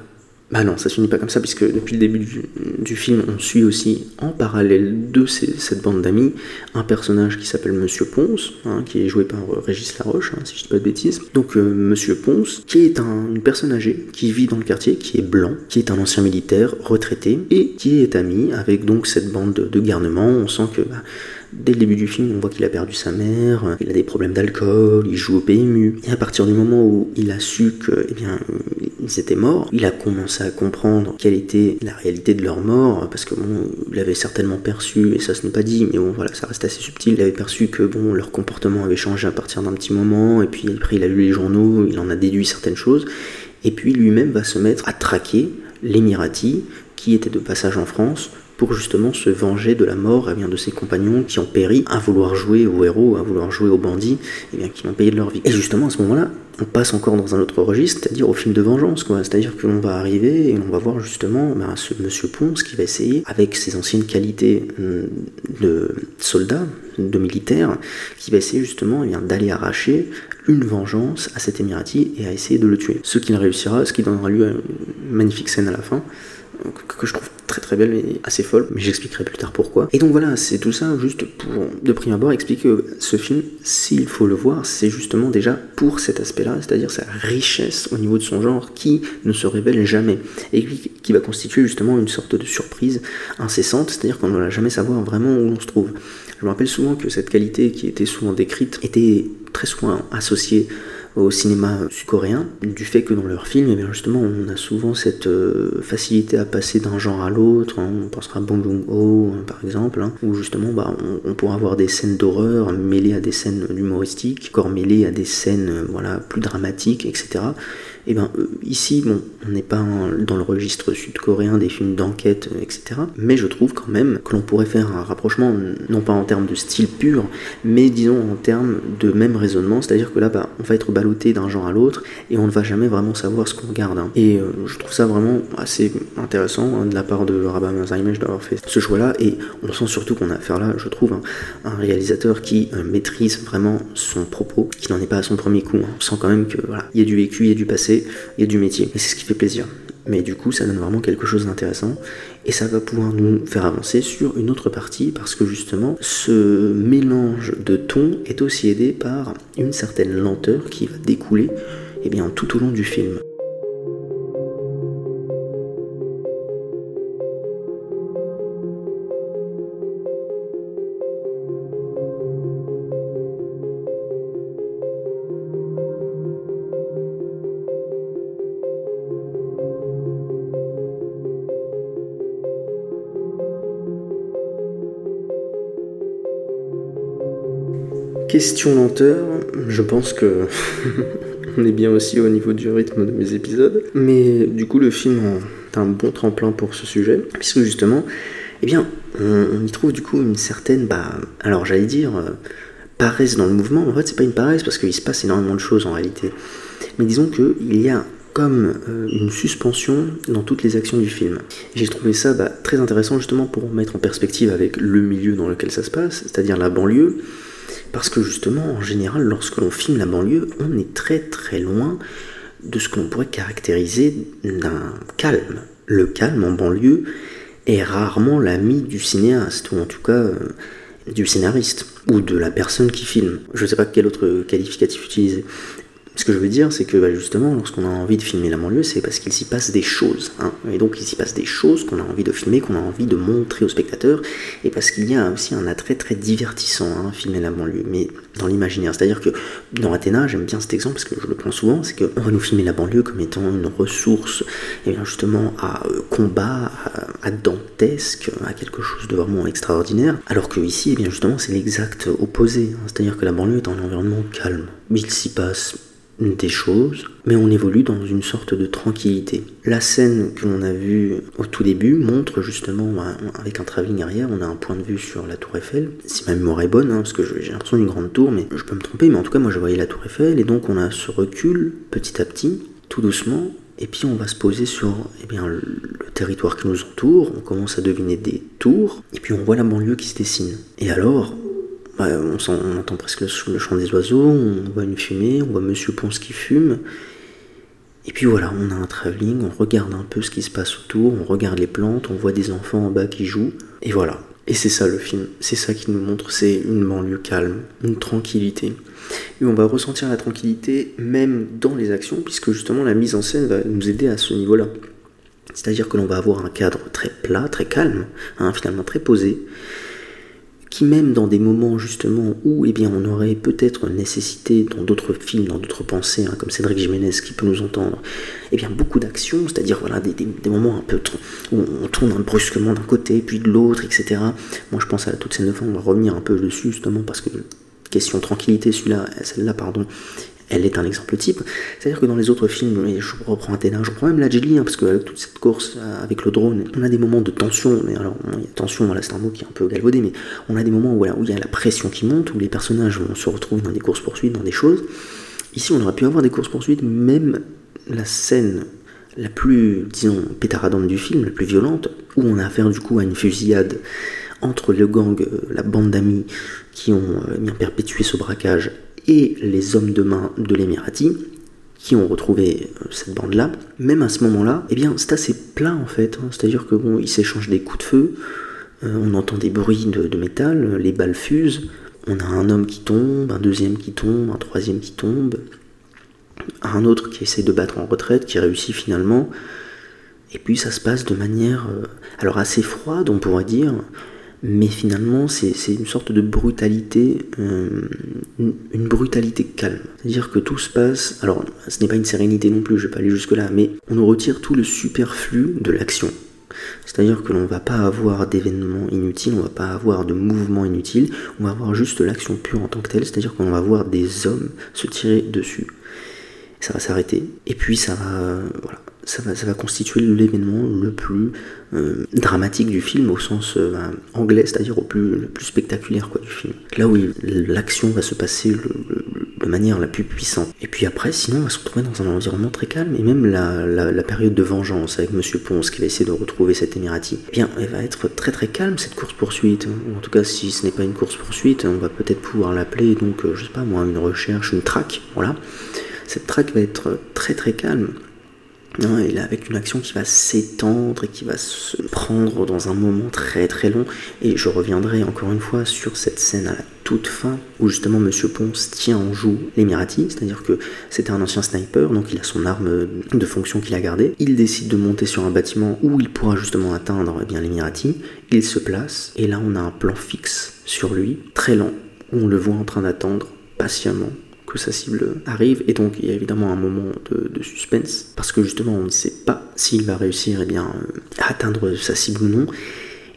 bah non, ça se finit pas comme ça, puisque depuis le début du, film, on suit aussi en parallèle de cette bande d'amis un personnage qui s'appelle Monsieur Ponce, hein, qui est joué par euh, Régis Laroche, hein, si je dis pas de bêtises. Donc euh, Monsieur Ponce, qui est une personne âgée, qui vit dans le quartier, qui est blanc, qui est un ancien militaire retraité, et qui est ami avec donc cette bande de, garnement. On sent que bah, Dès le début du film, on voit qu'il a perdu sa mère, il a des problèmes d'alcool, il joue au PMU. Et à partir du moment où il a su que, eh bien, ils étaient morts, il a commencé à comprendre quelle était la réalité de leur mort, parce que bon, il certainement perçu, et ça ce n'est pas dit, mais bon, voilà, ça reste assez subtil. Il avait perçu que bon, leur comportement avait changé à partir d'un petit moment, et puis après il a lu les journaux, il en a déduit certaines choses, et puis lui-même va se mettre à traquer l'Emirati, qui était de passage en France, pour justement se venger de la mort eh bien, de ses compagnons qui ont péri à vouloir jouer aux héros, à vouloir jouer aux bandits, eh bien, qui l'ont payé de leur vie. Et justement à ce moment-là, on passe encore dans un autre registre, c'est-à-dire au film de vengeance. C'est-à-dire que l'on va arriver et on va voir justement ben, ce monsieur Ponce qui va essayer, avec ses anciennes qualités hum, de soldat, de militaire, qui va essayer justement eh d'aller arracher une vengeance à cet Émirati et à essayer de le tuer. Ce qu'il réussira, ce qui donnera lieu à une magnifique scène à la fin, que je trouve très très belle et assez folle, mais j'expliquerai plus tard pourquoi. Et donc voilà, c'est tout ça juste pour, de prime abord, expliquer que ce film, s'il faut le voir, c'est justement déjà pour cet aspect-là, c'est-à-dire sa richesse au niveau de son genre qui ne se révèle jamais et qui va constituer justement une sorte de surprise incessante, c'est-à-dire qu'on ne va jamais savoir vraiment où on se trouve. Je me rappelle souvent que cette qualité qui était souvent décrite était très souvent associée au cinéma sud-coréen, du fait que dans leurs films, eh justement, on a souvent cette euh, facilité à passer d'un genre à l'autre. Hein. On pensera à Bong Joon-ho, hein, par exemple, hein, où justement, bah, on, pourra avoir des scènes d'horreur mêlées à des scènes humoristiques, encore mêlées à des scènes, euh, voilà, plus dramatiques, etc. Et eh bien ici, bon, on n'est pas dans le registre sud-coréen des films d'enquête, etc. Mais je trouve quand même que l'on pourrait faire un rapprochement, non pas en termes de style pur, mais disons en termes de même raisonnement, c'est-à-dire que là, bah, on va être ballotté d'un genre à l'autre et on ne va jamais vraiment savoir ce qu'on regarde. Hein. Et je trouve ça vraiment assez intéressant hein, de la part de Rabah Image d'avoir fait ce choix-là. Et on sent surtout qu'on a affaire là, je trouve, un réalisateur qui maîtrise vraiment son propos, qui n'en est pas à son premier coup. Hein. On sent quand même que voilà, il y a du vécu, il y a du passé, il y a du métier. Et c'est ce qui fait plaisir. Mais du coup, ça donne vraiment quelque chose d'intéressant et ça va pouvoir nous faire avancer sur une autre partie parce que justement, ce mélange de tons est aussi aidé par une certaine lenteur qui va découler eh bien, tout au long du film. Question lenteur, je pense que on est bien aussi au niveau du rythme de mes épisodes. Mais du coup, le film est un bon tremplin pour ce sujet, puisque justement, eh bien, on, y trouve du coup une certaine, bah, alors j'allais dire, euh, paresse dans le mouvement. En fait, c'est pas une paresse parce qu'il se passe énormément de choses en réalité. Mais disons qu'il y a comme euh, une suspension dans toutes les actions du film. J'ai trouvé ça bah, très intéressant justement pour mettre en perspective avec le milieu dans lequel ça se passe, c'est-à-dire la banlieue. Parce que justement, en général, lorsque l'on filme la banlieue, on est très très loin de ce que l'on pourrait caractériser d'un calme. Le calme en banlieue est rarement l'ami du cinéaste, ou en tout cas euh, du scénariste, ou de la personne qui filme. Je ne sais pas quel autre qualificatif utiliser. Ce que je veux dire, c'est que bah, justement, lorsqu'on a envie de filmer la banlieue, c'est parce qu'il s'y passe des choses. Hein. Et donc, il s'y passe des choses qu'on a envie de filmer, qu'on a envie de montrer aux spectateurs, et parce qu'il y a aussi un attrait très divertissant hein, filmer la banlieue, mais dans l'imaginaire. C'est-à-dire que dans Athéna, j'aime bien cet exemple parce que je le prends souvent, c'est qu'on va nous filmer la banlieue comme étant une ressource, et bien justement à euh, combat, à, dantesque, à quelque chose de vraiment extraordinaire, alors que ici, eh bien justement, c'est l'exact opposé. Hein. C'est-à-dire que la banlieue est un environnement calme. Il s'y passe des choses, mais on évolue dans une sorte de tranquillité. La scène que l'on a vue au tout début montre justement, avec un travelling arrière, on a un point de vue sur la tour Eiffel. Si ma mémoire est bonne, hein, parce que j'ai l'impression d'une grande tour, mais je peux me tromper, mais en tout cas moi je voyais la tour Eiffel, et donc on a ce recul petit à petit, tout doucement, et puis on va se poser sur eh bien, le territoire qui nous entoure, on commence à deviner des tours, et puis on voit la banlieue qui se dessine. Et alors, on, entend presque le, chant des oiseaux, on voit une fumée, on voit Monsieur Ponce qui fume. Et puis voilà, on a un travelling, on regarde un peu ce qui se passe autour, on regarde les plantes, on voit des enfants en bas qui jouent. Et voilà. Et c'est ça le film, c'est ça qui nous montre, c'est une banlieue calme, une tranquillité. Et on va ressentir la tranquillité même dans les actions, puisque justement la mise en scène va nous aider à ce niveau-là. C'est-à-dire que l'on va avoir un cadre très plat, très calme, hein, finalement très posé, qui même dans des moments justement où eh bien, on aurait peut-être nécessité dans d'autres films, dans d'autres pensées, hein, comme Cédric Jiménez qui peut nous entendre, eh bien beaucoup d'actions, c'est-à-dire voilà, des, moments un peu où on tourne brusquement d'un côté puis de l'autre, etc. Moi je pense à toute scène de fin, on va revenir un peu dessus justement parce que question tranquillité, celui-là, celle-là, pardon, elle est un exemple type. C'est-à-dire que dans les autres films, je reprends Athéna, je reprends même la Jelly, hein, parce que toute cette course euh, avec le drone, on a des moments de tension, mais alors, il y a tension, c'est un mot qui est un peu galvaudé, mais on a des moments où, il y a la pression qui monte, où les personnages se retrouvent dans des courses-poursuites, dans des choses. Ici, on aurait pu avoir des courses-poursuites, même la scène la plus, disons, pétaradante du film, la plus violente, où on a affaire du coup à une fusillade entre le gang, euh, la bande d'amis qui ont euh, bien perpétué ce braquage et les hommes de main de l'Emirati qui ont retrouvé euh, cette bande-là, même à ce moment-là, eh bien c'est assez plat en fait. Hein. C'est-à-dire que bon, ils s'échangent des coups de feu, euh, on entend des bruits de, métal, les balles fusent, on a un homme qui tombe, un deuxième qui tombe, un troisième qui tombe, un autre qui essaie de battre en retraite, qui réussit finalement, et puis ça se passe de manière euh, alors assez froide, on pourrait dire, mais finalement c'est une sorte de brutalité, euh, une, brutalité calme. C'est-à-dire que tout se passe, alors ce n'est pas une sérénité non plus, je vais pas aller jusque-là, mais on nous retire tout le superflu de l'action. C'est-à-dire que l'on ne va pas avoir d'événements inutiles, on ne va pas avoir de mouvements inutiles, on va avoir juste l'action pure en tant que telle, c'est-à-dire qu'on va voir des hommes se tirer dessus. ça va s'arrêter, et puis ça va, voilà, ça va, ça va constituer l'événement le plus euh, dramatique du film au sens euh, anglais, c'est-à-dire au plus, le plus spectaculaire du film. Là où l'action va se passer de manière la plus puissante. Et puis après, sinon, on va se retrouver dans un environnement très calme, et même la, période de vengeance avec Monsieur Ponce qui va essayer de retrouver cet Émirati, eh bien, elle va être très très calme cette course-poursuite. En tout cas, si ce n'est pas une course-poursuite, on va peut-être pouvoir l'appeler, donc, euh, je sais pas moi, une recherche, une traque, voilà. Cette traque va être très très calme il est avec une action qui va s'étendre et qui va se prendre dans un moment très très long. Et je reviendrai encore une fois sur cette scène à la toute fin où justement Monsieur Ponce tient en joue l'Emirati, c'est-à-dire que c'était un ancien sniper, donc il a son arme de fonction qu'il a gardée. Il décide de monter sur un bâtiment où il pourra justement atteindre eh l'Emirati. Il se place et là on a un plan fixe sur lui, très lent, où on le voit en train d'attendre patiemment sa cible arrive, et donc il y a évidemment un moment de, suspense, parce que justement on ne sait pas s'il va réussir eh bien, à atteindre sa cible ou non,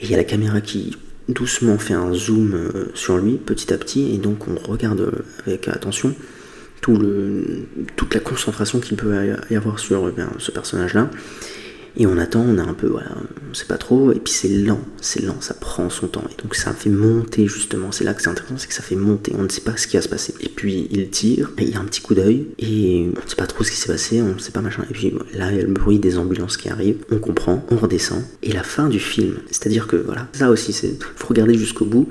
et il y a la caméra qui doucement fait un zoom euh, sur lui petit à petit, et donc on regarde avec attention tout le, toute la concentration qu'il peut y avoir sur eh ce personnage-là. Et on attend, on a un peu, voilà, on sait pas trop, et puis c'est lent, c'est lent, ça prend son temps. Et donc ça fait monter justement, c'est là que c'est intéressant, c'est que ça fait monter, on ne sait pas ce qui va se passer. Et puis il tire, et il y a un petit coup d'œil, et on ne sait pas trop ce qui s'est passé, on ne sait pas machin. Et puis là, il y a le bruit des ambulances qui arrivent, on comprend, on redescend. Et la fin du film, c'est-à-dire que voilà, ça aussi, c'est faut regarder jusqu'au bout.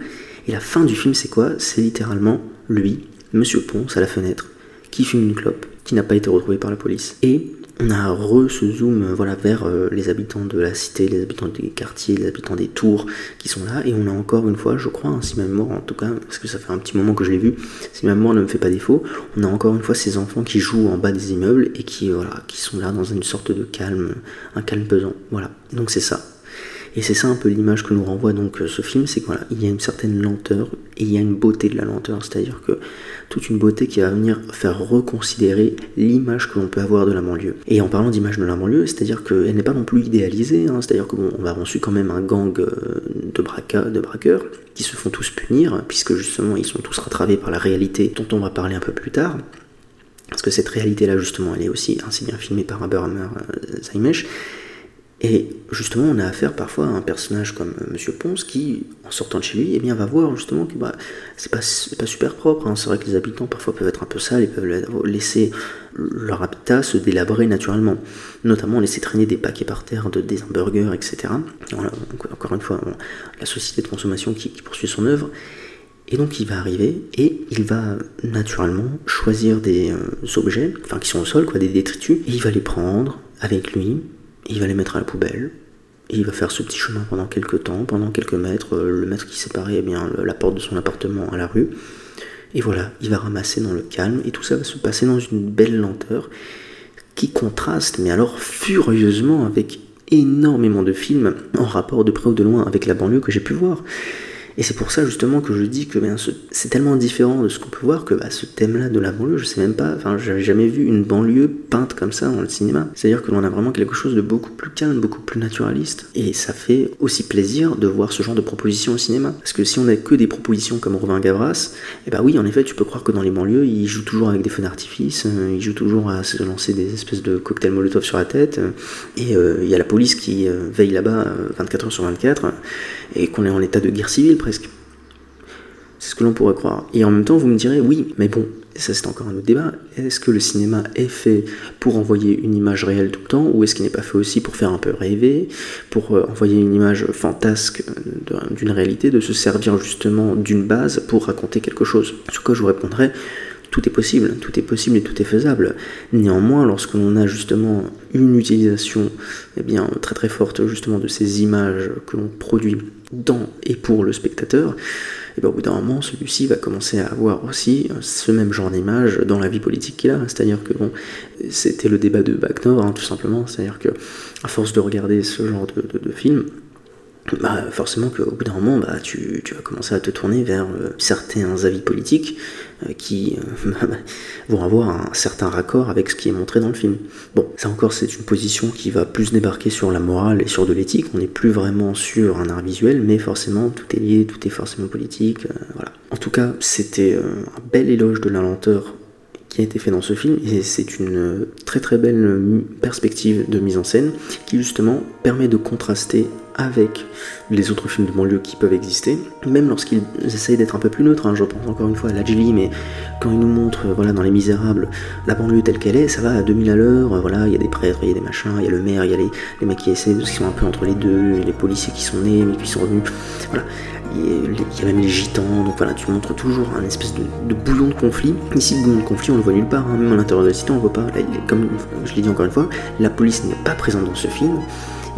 Et la fin du film, c'est quoi? C'est littéralement lui, Monsieur Ponce, à la fenêtre, qui fume une clope, qui n'a pas été retrouvé par la police. Et on a re ce zoom euh, voilà, vers euh, les habitants de la cité, les habitants des quartiers, les habitants des tours qui sont là. Et on a encore une fois, je crois, hein, si ma mémoire en tout cas, parce que ça fait un petit moment que je l'ai vu, si ma mémoire ne me fait pas défaut, on a encore une fois ces enfants qui jouent en bas des immeubles et qui, voilà, qui sont là dans une sorte de calme, un calme pesant. Voilà, donc c'est ça. Et c'est ça un peu l'image que nous renvoie donc euh, ce film, c'est qu'il il y a une certaine lenteur et il y a une beauté de la lenteur, c'est-à-dire que toute une beauté qui va venir faire reconsidérer l'image que l'on peut avoir de la banlieue. Et en parlant d'image de la banlieue, c'est-à-dire qu'elle n'est pas non plus idéalisée, hein, c'est-à-dire qu'on va reçu quand même un gang euh, de, braca, de braqueurs qui se font tous punir, puisque justement ils sont tous rattrapés par la réalité dont on va parler un peu plus tard. Parce que cette réalité-là, justement, elle est aussi ainsi bien filmée par euh, Zaimesh. Et justement, on a affaire parfois à un personnage comme euh, Monsieur Ponce qui, en sortant de chez lui, eh bien, va voir justement que bah, c'est pas, pas super propre. Hein. C'est vrai que les habitants parfois peuvent être un peu sales et peuvent laisser leur habitat se délabrer naturellement. Notamment laisser traîner des paquets par terre de des hamburgers, etc. encore une fois, la société de consommation qui, poursuit son œuvre. Et donc il va arriver et il va naturellement choisir des euh, objets, enfin qui sont au sol, quoi, des détritus, et il va les prendre avec lui il va les mettre à la poubelle, et il va faire ce petit chemin pendant quelques temps, pendant quelques mètres, euh, le mètre qui séparait eh bien, la porte de son appartement à la rue. Et voilà, il va ramasser dans le calme, et tout ça va se passer dans une belle lenteur qui contraste, mais alors furieusement, avec énormément de films en rapport de près ou de loin avec la banlieue que j'ai pu voir. Et c'est pour ça justement que je dis que ben, c'est tellement différent de ce qu'on peut voir que bah, ce thème-là de la banlieue, je sais même pas, enfin j'avais jamais vu une banlieue peinte comme ça dans le cinéma. C'est-à-dire que l'on a vraiment quelque chose de beaucoup plus calme, beaucoup plus naturaliste. Et ça fait aussi plaisir de voir ce genre de propositions au cinéma. Parce que si on n'a que des propositions comme Robin Gavras, et eh bah oui, en effet, tu peux croire que dans les banlieues, ils jouent toujours avec des feux d'artifice, euh, ils jouent toujours à se lancer des espèces de cocktails molotov sur la tête, euh, et euh, il y a la police qui veille là-bas 24 heures sur 24, et qu'on est en état de guerre civile C'est ce que l'on pourrait croire. Et en même temps, vous me direz, oui, mais bon, ça c'est encore un autre débat, est-ce que le cinéma est fait pour envoyer une image réelle tout le temps, ou est-ce qu'il n'est pas fait aussi pour faire un peu rêver, pour euh, envoyer une image fantasque euh, d'une réalité, de se servir justement d'une base pour raconter quelque chose? Sur quoi je vous répondrai, tout est possible, tout est possible et tout est faisable. Néanmoins, lorsque l'on a justement une utilisation eh très très forte justement de ces images que l'on produit dans et pour le spectateur, et bien, au bout d'un moment, celui-ci va commencer à avoir aussi ce même genre d'image dans la vie politique qu'il a. C'est-à-dire que bon, c'était le débat de Backnor, hein, tout simplement. C'est-à-dire que à force de regarder ce genre de film, bah, forcément qu'au bout d'un moment, bah, tu, tu, vas commencer à te tourner vers euh, certains avis politiques euh, qui euh, vont avoir un certain raccord avec ce qui est montré dans le film. Bon, ça encore, c'est une position qui va plus débarquer sur la morale et sur de l'éthique. On n'est plus vraiment sur un art visuel, mais forcément, tout est lié, tout est forcément politique. voilà. En tout cas, c'était un bel éloge de la lenteur qui a été fait dans ce film et c'est une très très belle perspective de mise en scène qui justement permet de contraster avec les autres films de banlieue qui peuvent exister, même lorsqu'ils essayent d'être un peu plus neutres. Hein. je pense encore une fois à La mais quand ils nous montrent voilà, dans Les Misérables la banlieue telle qu'elle est, ça va à 2000 à l'heure, voilà, il y a des prêtres, il y a des machins, il y a le maire, il y a les, les qui essaient, sont un peu entre les deux, les policiers qui sont nés mais qui sont revenus. Il y a même les gitans, donc voilà, tu montres toujours un espèce de, bouillon de conflit. Ici, le bouillon de conflit, on le voit nulle part, hein. même à l'intérieur de la cité, on voit pas. comme je l'ai dit encore une fois, la police n'est pas présente dans ce film.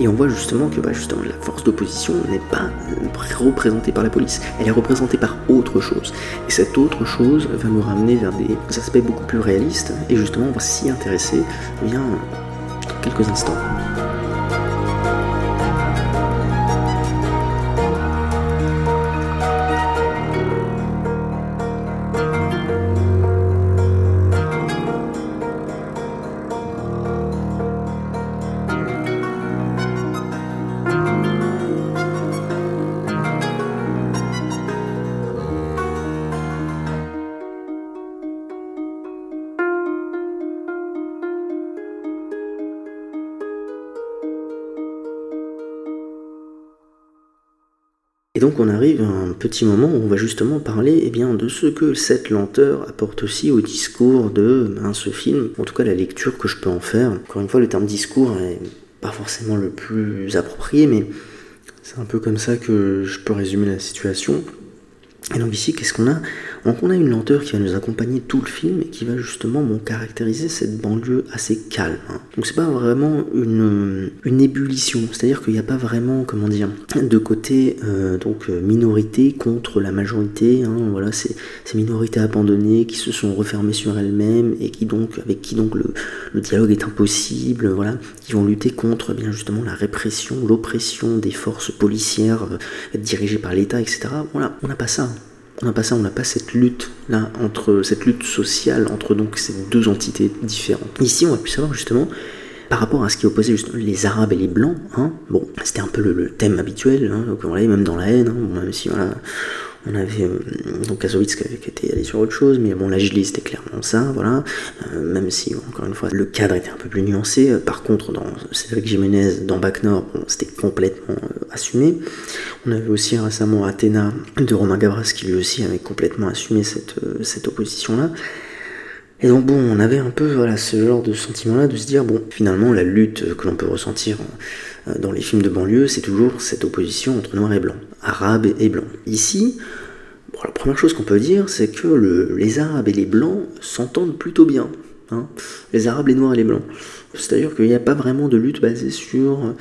Et on voit justement que bah, justement, la force d'opposition n'est pas représentée par la police, elle est représentée par autre chose. Et cette autre chose va nous ramener vers des aspects beaucoup plus réalistes, et justement on va s'y intéresser eh bien, dans quelques instants. Et donc on arrive à un petit moment où on va justement parler eh bien, de ce que cette lenteur apporte aussi au discours de ben, ce film, en tout cas la lecture que je peux en faire. Encore une fois, le terme discours est pas forcément le plus approprié, mais c'est un peu comme ça que je peux résumer la situation. Et donc ici, qu'est-ce qu'on a? Donc on a une lenteur qui va nous accompagner tout le film et qui va justement caractériser cette banlieue assez calme. Hein. Donc c'est pas vraiment une, ébullition, c'est-à-dire qu'il n'y a pas vraiment, comment dire, de côté euh, donc euh, minorité contre la majorité. Hein. voilà, ces minorités abandonnées qui se sont refermées sur elles-mêmes et qui donc avec qui donc le, dialogue est impossible. Voilà, qui vont lutter contre bien justement la répression, l'oppression des forces policières euh, dirigées par l'État, etc. Voilà, on n'a pas ça on n'a pas ça, on n'a pas cette lutte là entre cette lutte sociale entre donc ces deux entités différentes. Ici, on va plus savoir justement par rapport à ce qui opposait justement les Arabes et les Blancs. Hein, bon, c'était un peu le, thème habituel, hein, même dans la haine, hein, même si voilà, on avait euh, donc Kazowitz qui, était allé sur autre chose, mais bon, la Gilly c'était clairement ça, voilà. Euh, même si, encore une fois, le cadre était un peu plus nuancé. Euh, par contre, dans Cédric Jiménez, dans Bac Nord, c'était complètement assumé. On avait aussi récemment Athéna de Romain Gabras qui lui aussi avait complètement assumé cette, cette opposition-là. Et donc bon, on avait un peu voilà, ce genre de sentiment-là de se dire, bon, finalement, la lutte que l'on peut ressentir dans les films de banlieue, c'est toujours cette opposition entre noir et blanc, arabe et blanc. Ici, la première chose qu'on peut dire, c'est que les arabes et les blancs s'entendent plutôt bien. Hein. les arabes, les noirs et les blancs. C'est-à-dire qu'il n'y a pas vraiment de lutte basée sur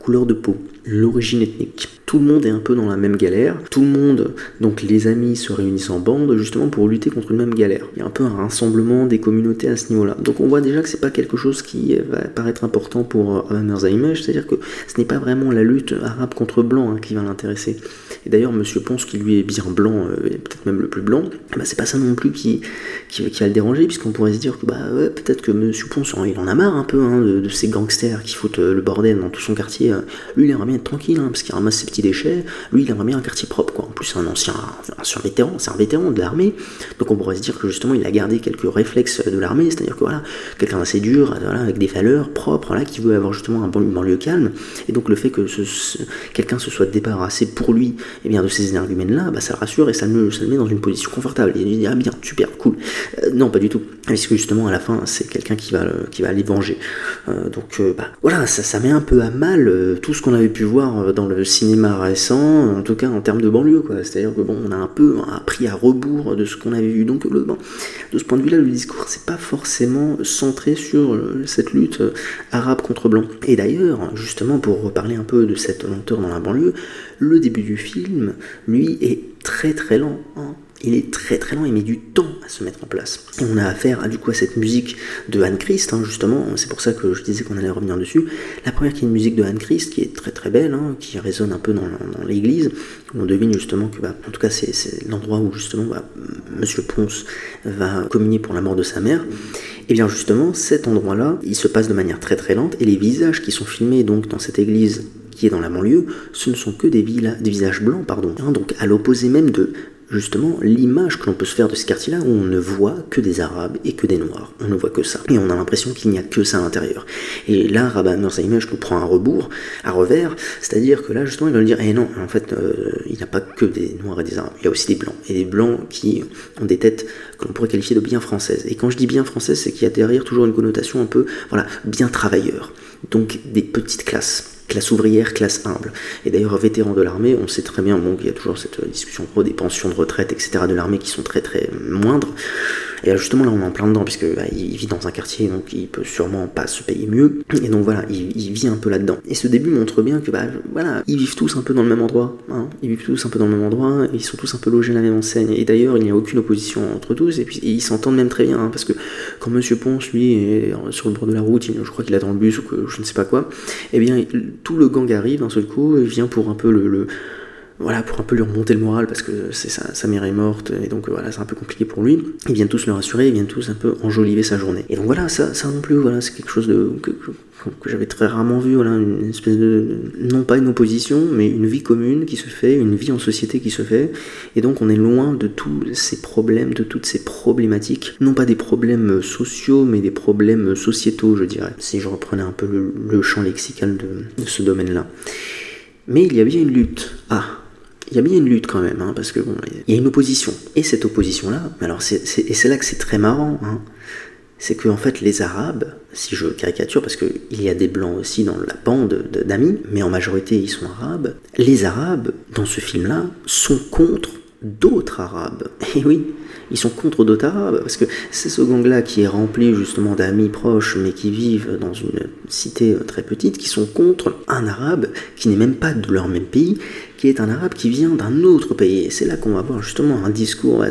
couleur de peau, l'origine ethnique tout le monde est un peu dans la même galère. Tout le monde, donc les amis, se réunissent en bande justement pour lutter contre une même galère. Il y a un peu un rassemblement des communautés à ce niveau-là. Donc on voit déjà que c'est pas quelque chose qui va paraître important pour Hammer Image, c'est-à-dire que ce n'est pas vraiment la lutte arabe contre blanc hein, qui va l'intéresser. Et d'ailleurs, Monsieur Ponce, qui lui est bien blanc, euh, et peut-être même le plus blanc, bah, c'est pas ça non plus qui, qui, va le déranger, puisqu'on pourrait se dire que bah peut-être que Monsieur Ponce, il en a marre un peu hein, de, ces gangsters qui foutent euh, le bordel dans tout son quartier. Lui, il aimerait bien tranquille, hein, parce qu'il ramasse ses petits déchets. Lui, il aimerait bien un quartier propre, quoi. En plus, c'est un ancien, un vétéran, c'est un vétéran de l'armée. Donc on pourrait se dire que justement, il a gardé quelques réflexes de l'armée, c'est-à-dire que voilà, quelqu'un assez dur, voilà, avec des valeurs propres, là, qui veut avoir justement un banlieue calme. Et donc le fait que quelqu'un se soit débarrassé pour lui, et eh bien de ces énergumènes-là, bah, ça le rassure et ça le, ça le met dans une position confortable. Et il dit ah bien, super, cool. Euh, non, pas du tout. Parce que justement, à la fin, c'est quelqu'un qui va, qui va aller venger. Euh, donc euh, bah, voilà, ça, ça met un peu à mal tout ce qu'on avait pu voir dans le cinéma récent en tout cas en termes de banlieue, quoi. C'est-à-dire que bon, on a un peu pris à rebours de ce qu'on avait vu. Donc, le, de ce point de vue-là, le discours, c'est pas forcément centré sur euh, cette lutte euh, arabe contre blanc. Et d'ailleurs, justement, pour reparler un peu de cette lenteur dans la banlieue, le début du film, lui, est très très lent. Hein il est très très lent, il met du temps à se mettre en place. Et on a affaire à, du coup à cette musique de Anne Christ, hein, justement, c'est pour ça que je disais qu'on allait revenir dessus. La première qui est une musique de Anne Christ, qui est très très belle, hein, qui résonne un peu dans, l'église, on devine justement que, bah, en tout cas c'est l'endroit où justement bah, Monsieur Ponce va communier pour la mort de sa mère. Et bien justement, cet endroit-là, il se passe de manière très très lente, et les visages qui sont filmés donc dans cette église qui est dans la banlieue, ce ne sont que des, des visages blancs, pardon. Hein, donc à l'opposé même de justement l'image que l'on peut se faire de ce quartier-là où on ne voit que des Arabes et que des Noirs. On ne voit que ça. Et on a l'impression qu'il n'y a que ça à l'intérieur. Et là, Rabat image nous prend un rebours, à revers, c'est-à-dire que là, justement, il va nous dire, eh non, en fait, euh, il n'y a pas que des Noirs et des Arabes, il y a aussi des Blancs. Et des Blancs qui ont des têtes que l'on pourrait qualifier de bien françaises. Et quand je dis bien françaises, c'est qu'il y a derrière toujours une connotation un peu, voilà, bien travailleur. Donc des petites classes classe ouvrière, classe humble. Et d'ailleurs, vétéran de l'armée, on sait très bien bon, qu'il y a toujours cette discussion des pensions de retraite, etc. de l'armée qui sont très très moindres. Et justement, là, on est en plein dedans, puisque bah, il vit dans un quartier, donc il peut sûrement pas se payer mieux. Et donc voilà, il, vit un peu là-dedans. Et ce début montre bien que, bah, voilà, ils vivent tous un peu dans le même endroit. Hein. Ils vivent tous un peu dans le même endroit, ils sont tous un peu logés à la même enseigne. Et d'ailleurs, il n'y a aucune opposition entre tous, et puis ils s'entendent même très bien, hein, parce que quand Monsieur Ponce, lui, est sur le bord de la route, je crois qu'il est dans le bus ou que je ne sais pas quoi, eh bien, tout le gang arrive d'un seul coup et vient pour un peu le, voilà, pour un peu lui remonter le moral parce que sa, mère est morte et donc voilà, c'est un peu compliqué pour lui. Ils viennent tous le rassurer, ils viennent tous un peu enjoliver sa journée. Et donc voilà, ça, ça non plus, voilà, c'est quelque chose de, que, j'avais très rarement vu, voilà, une espèce de, non pas une opposition, mais une vie commune qui se fait, une vie en société qui se fait. Et donc on est loin de tous ces problèmes, de toutes ces problématiques, non pas des problèmes sociaux, mais des problèmes sociétaux, je dirais, si je reprenais un peu le, champ lexical de, de ce domaine-là. Mais il y a bien une lutte. Ah, il y a bien une lutte quand même, hein, parce que bon, il y a une opposition. Et cette opposition-là, alors c'est, et c'est là que c'est très marrant, hein, c'est que en fait les Arabes, si je caricature, parce qu'il y a des blancs aussi dans la bande d'amis, mais en majorité ils sont arabes, les Arabes, dans ce film-là, sont contre d'autres Arabes. Et oui, ils sont contre Arabes, parce que c'est ce gang-là qui est rempli justement d'amis proches, mais qui vivent dans une cité très petite, qui sont contre un Arabe qui n'est même pas de leur même pays, qui est un arabe qui vient d'un autre pays. Et c'est là qu'on va voir justement un discours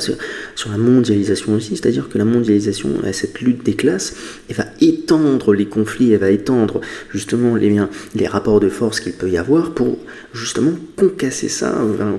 sur, la mondialisation aussi, c'est-à-dire que la mondialisation, cette lutte des classes, elle va étendre les conflits, elle va étendre justement les, les rapports de force qu'il peut y avoir pour justement concasser ça,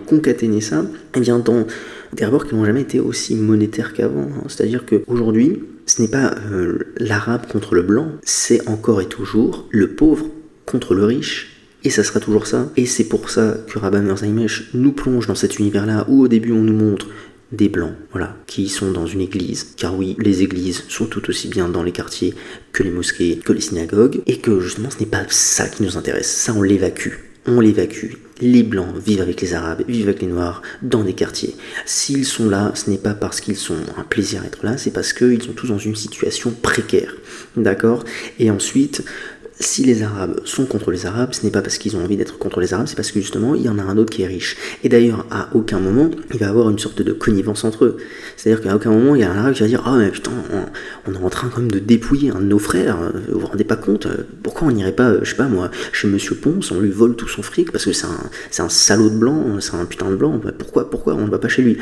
concaténer ça, et bien dans des rapports qui n'ont jamais été aussi monétaires qu'avant. Hein. C'est-à-dire qu'aujourd'hui, ce n'est pas euh, l'arabe contre le blanc, c'est encore et toujours le pauvre contre le riche et ça sera toujours ça. Et c'est pour ça que Rabban Merzaimesh nous plonge dans cet univers-là où au début on nous montre des blancs, voilà, qui sont dans une église. Car oui, les églises sont tout aussi bien dans les quartiers que les mosquées, que les synagogues. Et que justement ce n'est pas ça qui nous intéresse. Ça on l'évacue. On l'évacue. Les blancs vivent avec les arabes, vivent avec les noirs dans des quartiers. S'ils sont là, ce n'est pas parce qu'ils sont un plaisir à être là, c'est parce qu'ils sont tous dans une situation précaire. D'accord? Et ensuite, si les Arabes sont contre les Arabes, ce n'est pas parce qu'ils ont envie d'être contre les Arabes, c'est parce que justement, il y en a un autre qui est riche. Et d'ailleurs, à aucun moment, il va avoir une sorte de connivence entre eux. C'est-à-dire qu'à aucun moment, il y a un Arabe qui va dire Ah, mais putain, on, est en train quand même de dépouiller un de nos frères, vous vous rendez pas compte Pourquoi on n'irait pas, je sais pas moi, chez Monsieur Ponce, on lui vole tout son fric parce que c'est un, un salaud de blanc, c'est un putain de blanc, pourquoi, pourquoi on ne va pas chez lui?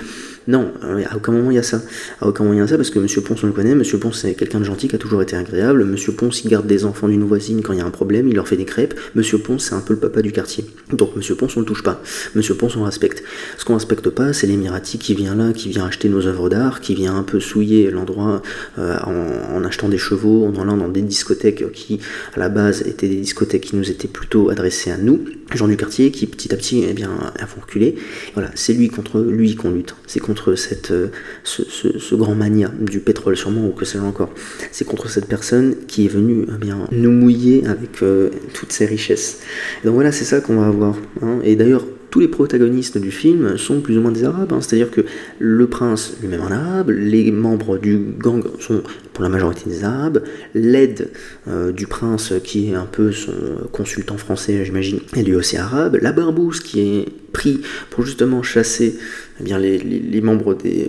Non, euh, à aucun moment il y a ça. À aucun moment il y a ça parce que Monsieur Ponce on le connaît. Monsieur Ponce c'est quelqu'un de gentil qui a toujours été agréable. Monsieur Ponce il garde des enfants d'une voisine quand il y a un problème, il leur fait des crêpes. Monsieur Ponce c'est un peu le papa du quartier. Donc Monsieur Ponce on le touche pas. Monsieur Ponce on respecte. Ce qu'on respecte pas c'est l'Émirati qui vient là, qui vient acheter nos œuvres d'art, qui vient un peu souiller l'endroit euh, en, achetant des chevaux, en allant dans des discothèques qui à la base étaient des discothèques qui nous étaient plutôt adressées à nous, gens du quartier qui petit à petit eh bien vont reculer. Voilà, c'est lui contre lui qu'on lutte. C'est contre cette, euh, ce, grand mania du pétrole sûrement ou que sais-je encore. C'est contre cette personne qui est venue eh bien, nous mouiller avec euh, toutes ses richesses. donc voilà, c'est ça qu'on va avoir. Hein. Et d'ailleurs, tous les protagonistes du film sont plus ou moins des arabes, hein. c'est-à-dire que le prince lui-même un arabe, les membres du gang sont pour la majorité des arabes, l'aide euh, du prince qui est un peu son consultant français j'imagine est lui aussi arabe, la barbouze qui est pris pour justement chasser eh bien, les, membres euh,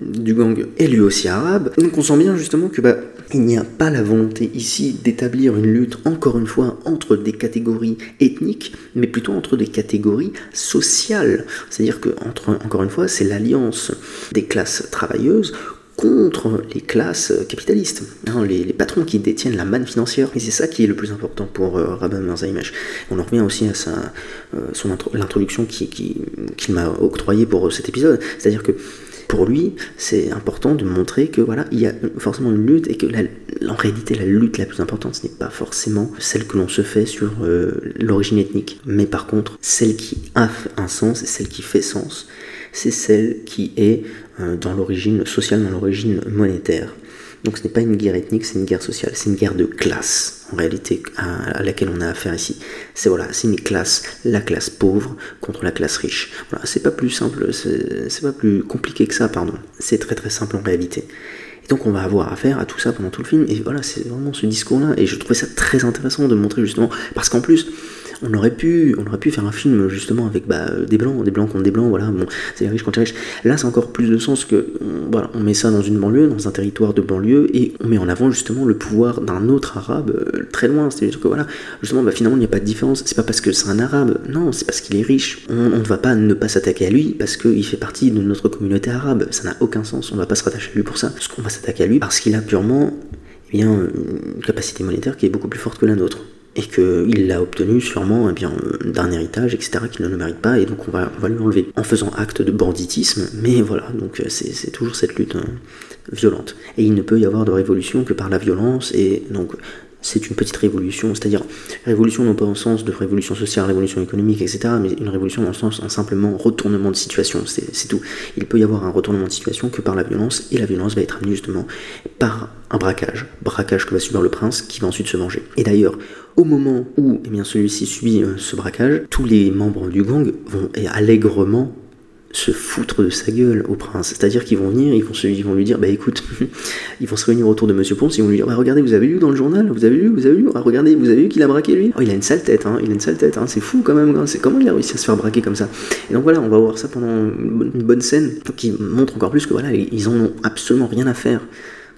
du gang est lui aussi arabe. Donc on sent bien justement que bah, il n'y a pas la volonté ici d'établir une lutte, encore une fois, entre des catégories ethniques, mais plutôt entre des catégories sociales. C'est-à-dire que, encore une fois, c'est l'alliance des classes travailleuses contre les classes capitalistes, hein, les, patrons qui détiennent la manne financière. Et c'est ça qui est le plus important pour euh, Rabban On en revient aussi à euh, l'introduction qu'il qui, m'a octroyée pour cet épisode. C'est-à-dire que pour lui, c'est important de montrer que voilà, il y a forcément une lutte et que en réalité, la lutte la plus importante, ce n'est pas forcément celle que l'on se fait sur euh, l'origine ethnique, mais par contre, celle qui a un sens et celle qui fait sens, c'est celle qui est euh, dans l'origine sociale, dans l'origine monétaire. Donc ce n'est pas une guerre ethnique, c'est une guerre sociale, c'est une guerre de classe en réalité à, laquelle on a affaire ici. C'est voilà, c'est une classe, la classe pauvre contre la classe riche. Voilà, c'est pas plus simple, c'est pas plus compliqué que ça, pardon. C'est très très simple en réalité. Et donc on va avoir affaire à tout ça pendant tout le film. Et voilà, c'est vraiment ce discours-là. Et je trouvais ça très intéressant de montrer justement, parce qu'en plus, on aurait pu, on faire un film justement avec bah, des blancs, des blancs contre des blancs, voilà, bon, c'est les riches contre les riches. Là, c'est encore plus de sens que, voilà, on met ça dans une banlieue, dans un territoire de banlieue, et on met en avant justement le pouvoir d'un autre arabe euh, très loin. C'est-à-dire que voilà, justement, bah, finalement, il n'y a pas de différence. C'est pas parce que c'est un arabe, non, c'est parce qu'il est riche. On ne va pas ne pas s'attaquer à lui parce qu'il fait partie de notre communauté arabe. Ça n'a aucun sens. On va pas se rattacher à lui pour ça. Parce qu'on va s'attaquer à lui parce qu'il a purement eh bien, une capacité monétaire qui est beaucoup plus forte que la nôtre et qu'il l'a obtenu sûrement eh bien, d'un héritage, etc., qu'il ne le mérite pas, et donc on va, lui enlever en faisant acte de banditisme, mais voilà, donc euh, c'est toujours cette lutte hein, violente. Et il ne peut y avoir de révolution que par la violence, et donc c'est une petite révolution, c'est-à-dire révolution non pas en sens de révolution sociale, révolution économique, etc., mais une révolution dans le sens en simplement retournement de situation, c'est tout. Il peut y avoir un retournement de situation que par la violence, et la violence va être amenée justement par un braquage, braquage que va subir le prince, qui va ensuite se venger. Et d'ailleurs, au moment où eh celui-ci subit euh, ce braquage, tous les membres du gang vont allègrement se foutre de sa gueule au prince. C'est-à-dire qu'ils vont venir, ils vont, ils vont lui dire, bah écoute, ils vont se réunir autour de Monsieur Ponce, ils vont lui dire, bah regardez, vous avez lu dans le journal, vous avez lu, vous avez lu, ah, regardez, vous avez vu qu'il a braqué lui? Oh, Il a une sale tête, hein, il a une sale tête, hein, c'est fou quand même, hein. c'est comment il a réussi à se faire braquer comme ça? Et donc voilà, on va voir ça pendant une bonne scène qui montre encore plus que voilà, ils en ont absolument rien à faire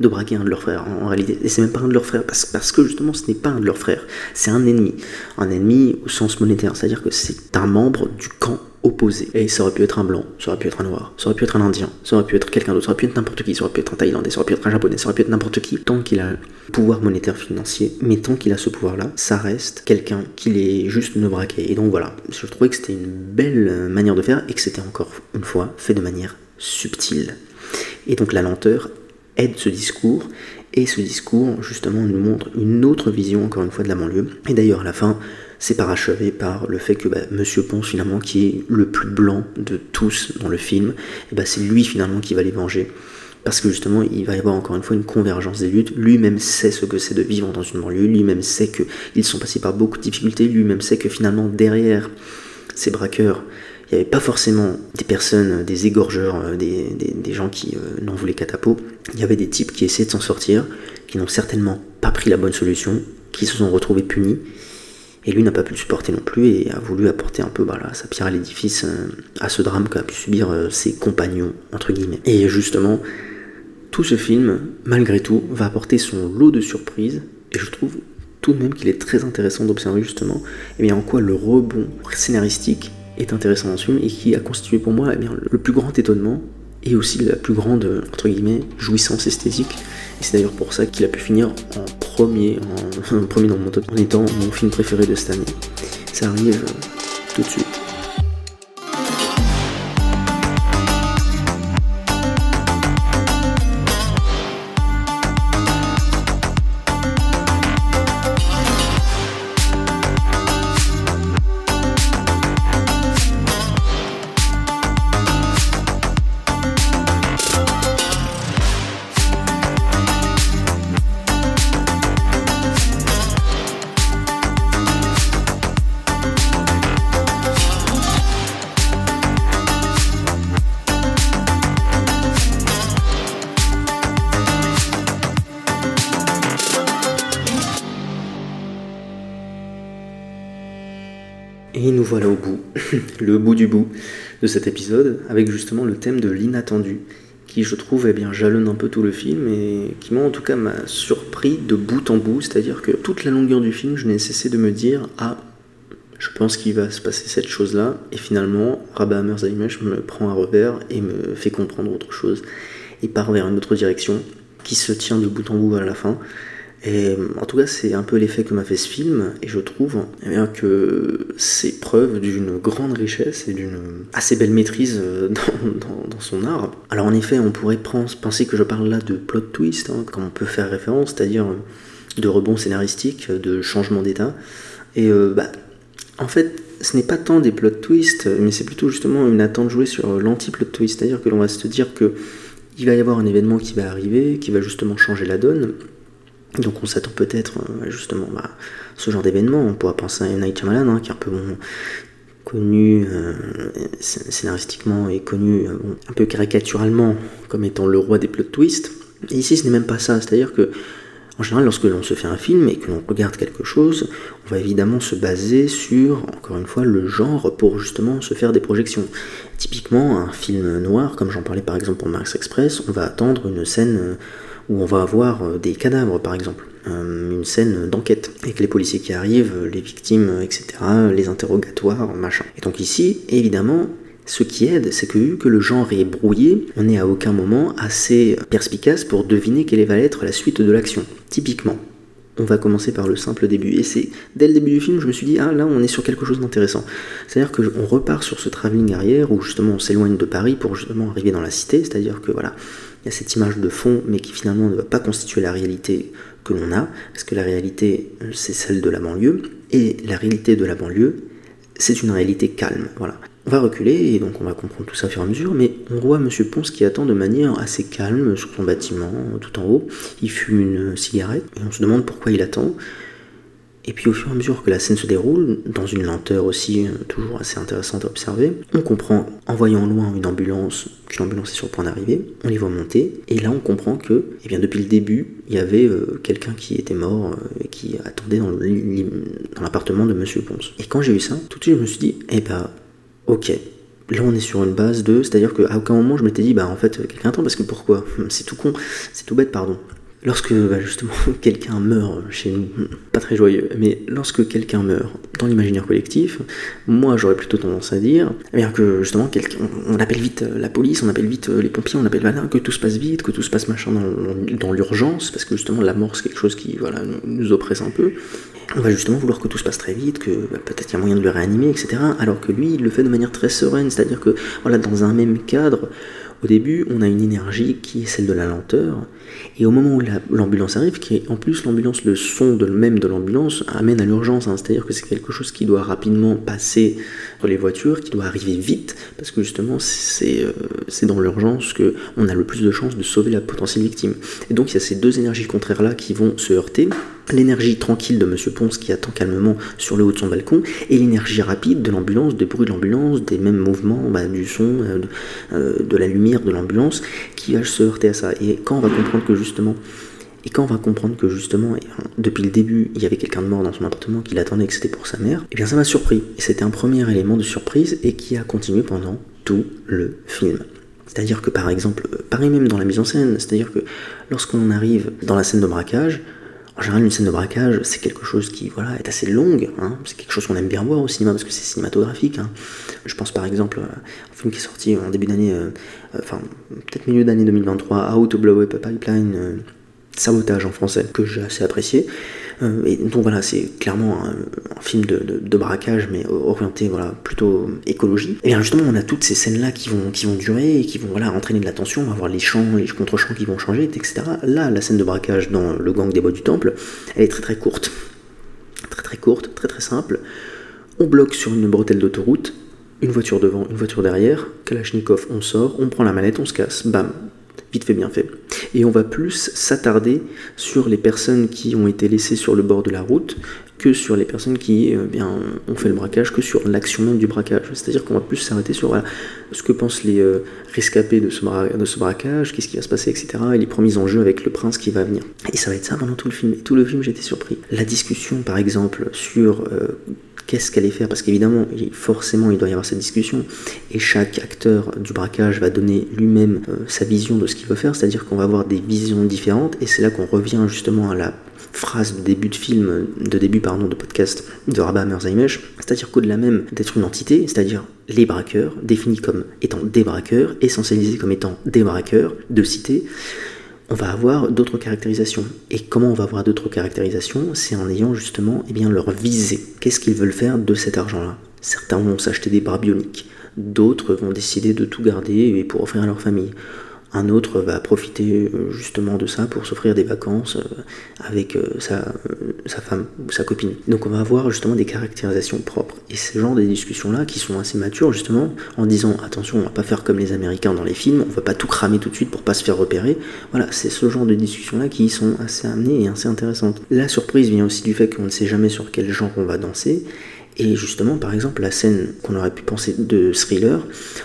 de braquer un de leurs frères en, réalité. Et c'est même pas un de leurs frères parce, parce que justement ce n'est pas un de leurs frères, c'est un ennemi. Un ennemi au sens monétaire, c'est-à-dire que c'est un membre du camp opposé. Et ça aurait pu être un blanc, ça aurait pu être un noir, ça aurait pu être un indien, ça aurait pu être quelqu'un d'autre, ça aurait pu être n'importe qui, ça aurait pu être un thaïlandais, ça aurait pu être un japonais, ça aurait pu être n'importe qui. Tant qu'il a pouvoir monétaire financier, mais tant qu'il a ce pouvoir-là, ça reste quelqu'un qui est juste ne braquer. Et donc voilà, je trouvais que c'était une belle manière de faire et que c'était encore une fois fait de manière subtile. Et donc la lenteur aide ce discours et ce discours justement nous montre une autre vision encore une fois de la banlieue. Et d'ailleurs à la fin, c'est parachevé par le fait que bah, Monsieur Ponce, finalement, qui est le plus blanc de tous dans le film, et bah, c'est lui finalement qui va les venger. Parce que justement, il va y avoir encore une fois une convergence des luttes. Lui-même sait ce que c'est de vivre dans une banlieue. Lui-même sait qu'ils sont passés par beaucoup de difficultés. Lui-même sait que finalement, derrière ces braqueurs, il n'y avait pas forcément des personnes, des égorgeurs, euh, des, gens qui euh, n'en voulaient qu'à ta peau. Il y avait des types qui essaient de s'en sortir, qui n'ont certainement pas pris la bonne solution, qui se sont retrouvés punis et lui n'a pas pu le supporter non plus et a voulu apporter un peu voilà, sa pierre à l'édifice euh, à ce drame qu'a pu subir euh, ses compagnons, entre guillemets. Et justement, tout ce film, malgré tout, va apporter son lot de surprises et je trouve tout de même qu'il est très intéressant d'observer justement eh bien, en quoi le rebond scénaristique est intéressant dans ce film et qui a constitué pour moi eh le plus grand étonnement et aussi la plus grande entre guillemets jouissance esthétique et c'est d'ailleurs pour ça qu'il a pu finir en premier, en, premier dans mon top, en étant mon film préféré de cette année. Ça arrive tout de suite. Le bout du bout de cet épisode, avec justement le thème de l'inattendu, qui je trouve eh bien, jalonne un peu tout le film et qui moi en tout cas m'a surpris de bout en bout, c'est-à-dire que toute la longueur du film je n'ai cessé de me dire ah je pense qu'il va se passer cette chose-là et finalement Rabah Merzaimesh me prend un revers et me fait comprendre autre chose et part vers une autre direction qui se tient de bout en bout à la fin et en tout cas, c'est un peu l'effet que m'a fait ce film, et je trouve eh que c'est preuve d'une grande richesse et d'une assez belle maîtrise euh, dans, son art. Alors en effet, on pourrait penser que je parle là de plot twist, hein, comme on peut faire référence, c'est-à-dire de rebond scénaristique, de changement d'état. Et euh, bah, en fait, ce n'est pas tant des plot twists, mais c'est plutôt justement une attente jouée sur l'anti-plot twist, c'est-à-dire que l'on va se dire que il va y avoir un événement qui va arriver, qui va justement changer la donne. Donc on s'attend peut-être euh, justement à bah, ce genre d'événement. On pourra penser à Night Shyamalan, hein, qui est un peu connu euh, scénaristiquement et connu euh, un peu caricaturalement comme étant le roi des plot twists. Ici, ce n'est même pas ça. C'est-à-dire que en général, lorsque l'on se fait un film et que l'on regarde quelque chose, on va évidemment se baser sur, encore une fois, le genre pour justement se faire des projections. Typiquement, un film noir, comme j'en parlais par exemple pour Max Express, on va attendre une scène où on va avoir euh, des cadavres par exemple, une scène d'enquête, avec les policiers qui arrivent, les victimes, etc., les interrogatoires, machin. Et donc ici, évidemment, ce qui aide, c'est que vu que le genre est brouillé, on n'est à aucun moment assez perspicace pour deviner quelle va être la suite de l'action. Typiquement, on va commencer par le simple début. Et c'est dès le début du film, je me suis dit, ah là, on est sur quelque chose d'intéressant. C'est-à-dire qu'on repart sur ce travelling arrière où justement on s'éloigne de Paris pour justement arriver dans la cité. C'est-à-dire que voilà, il y a cette image de fond, mais qui finalement ne va pas constituer la réalité que l'on a, parce que la réalité, c'est celle de la banlieue. Et la réalité de la banlieue, c'est une réalité calme. Voilà. On va reculer et donc on va comprendre tout ça au fur et à mesure, mais on voit Monsieur Ponce qui attend de manière assez calme sur son bâtiment, tout en haut. Il fume une cigarette et on se demande pourquoi il attend. Et puis au fur et à mesure que la scène se déroule, dans une lenteur aussi euh, toujours assez intéressante à observer, on comprend, en voyant loin une ambulance, qu'une ambulance est sur le point d'arriver, on les voit monter, et là on comprend que, eh bien depuis le début, il y avait euh, quelqu'un qui était mort euh, et qui attendait dans l'appartement de Monsieur Ponce. Et quand j'ai vu ça, tout de suite je me suis dit, eh ben ok, là on est sur une base de, c'est-à-dire qu'à aucun moment je m'étais dit, bah en fait quelqu'un attend parce que pourquoi? C'est tout con, c'est tout bête, pardon. Lorsque bah, justement quelqu'un meurt chez nous, pas très joyeux, mais lorsque quelqu'un meurt dans l'imaginaire collectif, moi j'aurais plutôt tendance à dire eh que justement on appelle vite la police, on appelle vite les pompiers, on appelle que tout se passe vite, que tout se passe machin dans, dans l'urgence, parce que justement la mort c'est quelque chose qui voilà, nous oppresse un peu. On va justement vouloir que tout se passe très vite, que bah, peut-être il y a moyen de le réanimer, etc. Alors que lui, il le fait de manière très sereine, c'est-à-dire que voilà, dans un même cadre, au début, on a une énergie qui est celle de la lenteur, et au moment où l'ambulance arrive, qui est en plus l'ambulance, le son de même de l'ambulance amène à l'urgence, hein. c'est-à-dire que c'est quelque chose qui doit rapidement passer sur les voitures, qui doit arriver vite, parce que justement c'est euh, dans l'urgence qu'on a le plus de chances de sauver la potentielle victime. Et donc il y a ces deux énergies contraires là qui vont se heurter, l'énergie tranquille de Monsieur Ponce qui attend calmement sur le haut de son balcon, et l'énergie rapide de l'ambulance, des bruits de l'ambulance, des mêmes mouvements, bah, du son, euh, euh, de la lumière de l'ambulance, qui va se heurter à ça. Et quand on va comprendre que justement, et quand on va comprendre que justement, depuis le début, il y avait quelqu'un de mort dans son appartement qui l'attendait que c'était pour sa mère, et eh bien ça m'a surpris. Et c'était un premier élément de surprise et qui a continué pendant tout le film. C'est-à-dire que par exemple, pareil même dans la mise en scène, c'est-à-dire que lorsqu'on arrive dans la scène de braquage, en général, une scène de braquage, c'est quelque chose qui voilà, est assez longue. Hein. C'est quelque chose qu'on aime bien voir au cinéma parce que c'est cinématographique. Hein. Je pense par exemple à un film qui est sorti en début d'année, euh, euh, enfin peut-être milieu d'année 2023, How to Blow Up a Pipeline, euh, Sabotage en français, que j'ai assez apprécié. Euh, donc voilà, c'est clairement un, film de, braquage, mais orienté voilà, plutôt écologie. Et bien justement, on a toutes ces scènes-là qui vont, qui vont durer et qui vont voilà, entraîner de l'attention, on va voir les champs, les contre-champs qui vont changer, etc. Là, la scène de braquage dans le gang des bois du temple, elle est très très courte. Très très courte, très très simple. On bloque sur une bretelle d'autoroute, une voiture devant, une voiture derrière, Kalachnikov, on sort, on prend la manette, on se casse, bam, vite fait, bien fait. Et on va plus s'attarder sur les personnes qui ont été laissées sur le bord de la route que sur les personnes qui euh, bien, ont fait le braquage, que sur l'action même du braquage. C'est-à-dire qu'on va plus s'arrêter sur ce que pensent les euh, rescapés de ce, braquage, qu'est-ce qui va se passer, etc. Et les premiers enjeux avec le prince qui va venir. Et ça va être ça pendant tout le film. Et tout le film, j'étais surpris. La discussion, par exemple, sur euh, qu'est-ce qu'elle allait faire Parce qu'évidemment, forcément, il doit y avoir cette discussion, et chaque acteur du braquage va donner lui-même euh, sa vision de ce qu'il veut faire, c'est-à-dire qu'on va avoir des visions différentes, et c'est là qu'on revient justement à la phrase de début de film, de début pardon, de podcast de Rabat Merzaimesh, c'est-à-dire qu'au-delà même d'être une entité, c'est-à-dire les braqueurs, définis comme étant des braqueurs, essentialisés comme étant des braqueurs de cité, on va avoir d'autres caractérisations. Et comment on va avoir d'autres caractérisations? C'est en ayant justement eh bien, leur visée. Qu'est-ce qu'ils veulent faire de cet argent-là? Certains vont s'acheter des bras bioniques, d'autres vont décider de tout garder pour offrir à leur famille. Un autre va profiter euh, justement de ça pour s'offrir des vacances euh, avec euh, sa, femme ou sa copine. Donc on va avoir justement des caractérisations propres. Et ce genre de discussions-là qui sont assez matures justement en disant attention, on va pas faire comme les Américains dans les films, on va pas tout cramer tout de suite pour pas se faire repérer. Voilà, c'est ce genre de discussions-là qui sont assez amenées et assez intéressantes. La surprise vient aussi du fait qu'on ne sait jamais sur quel genre on va danser. Et justement, par exemple, la scène qu'on aurait pu penser de thriller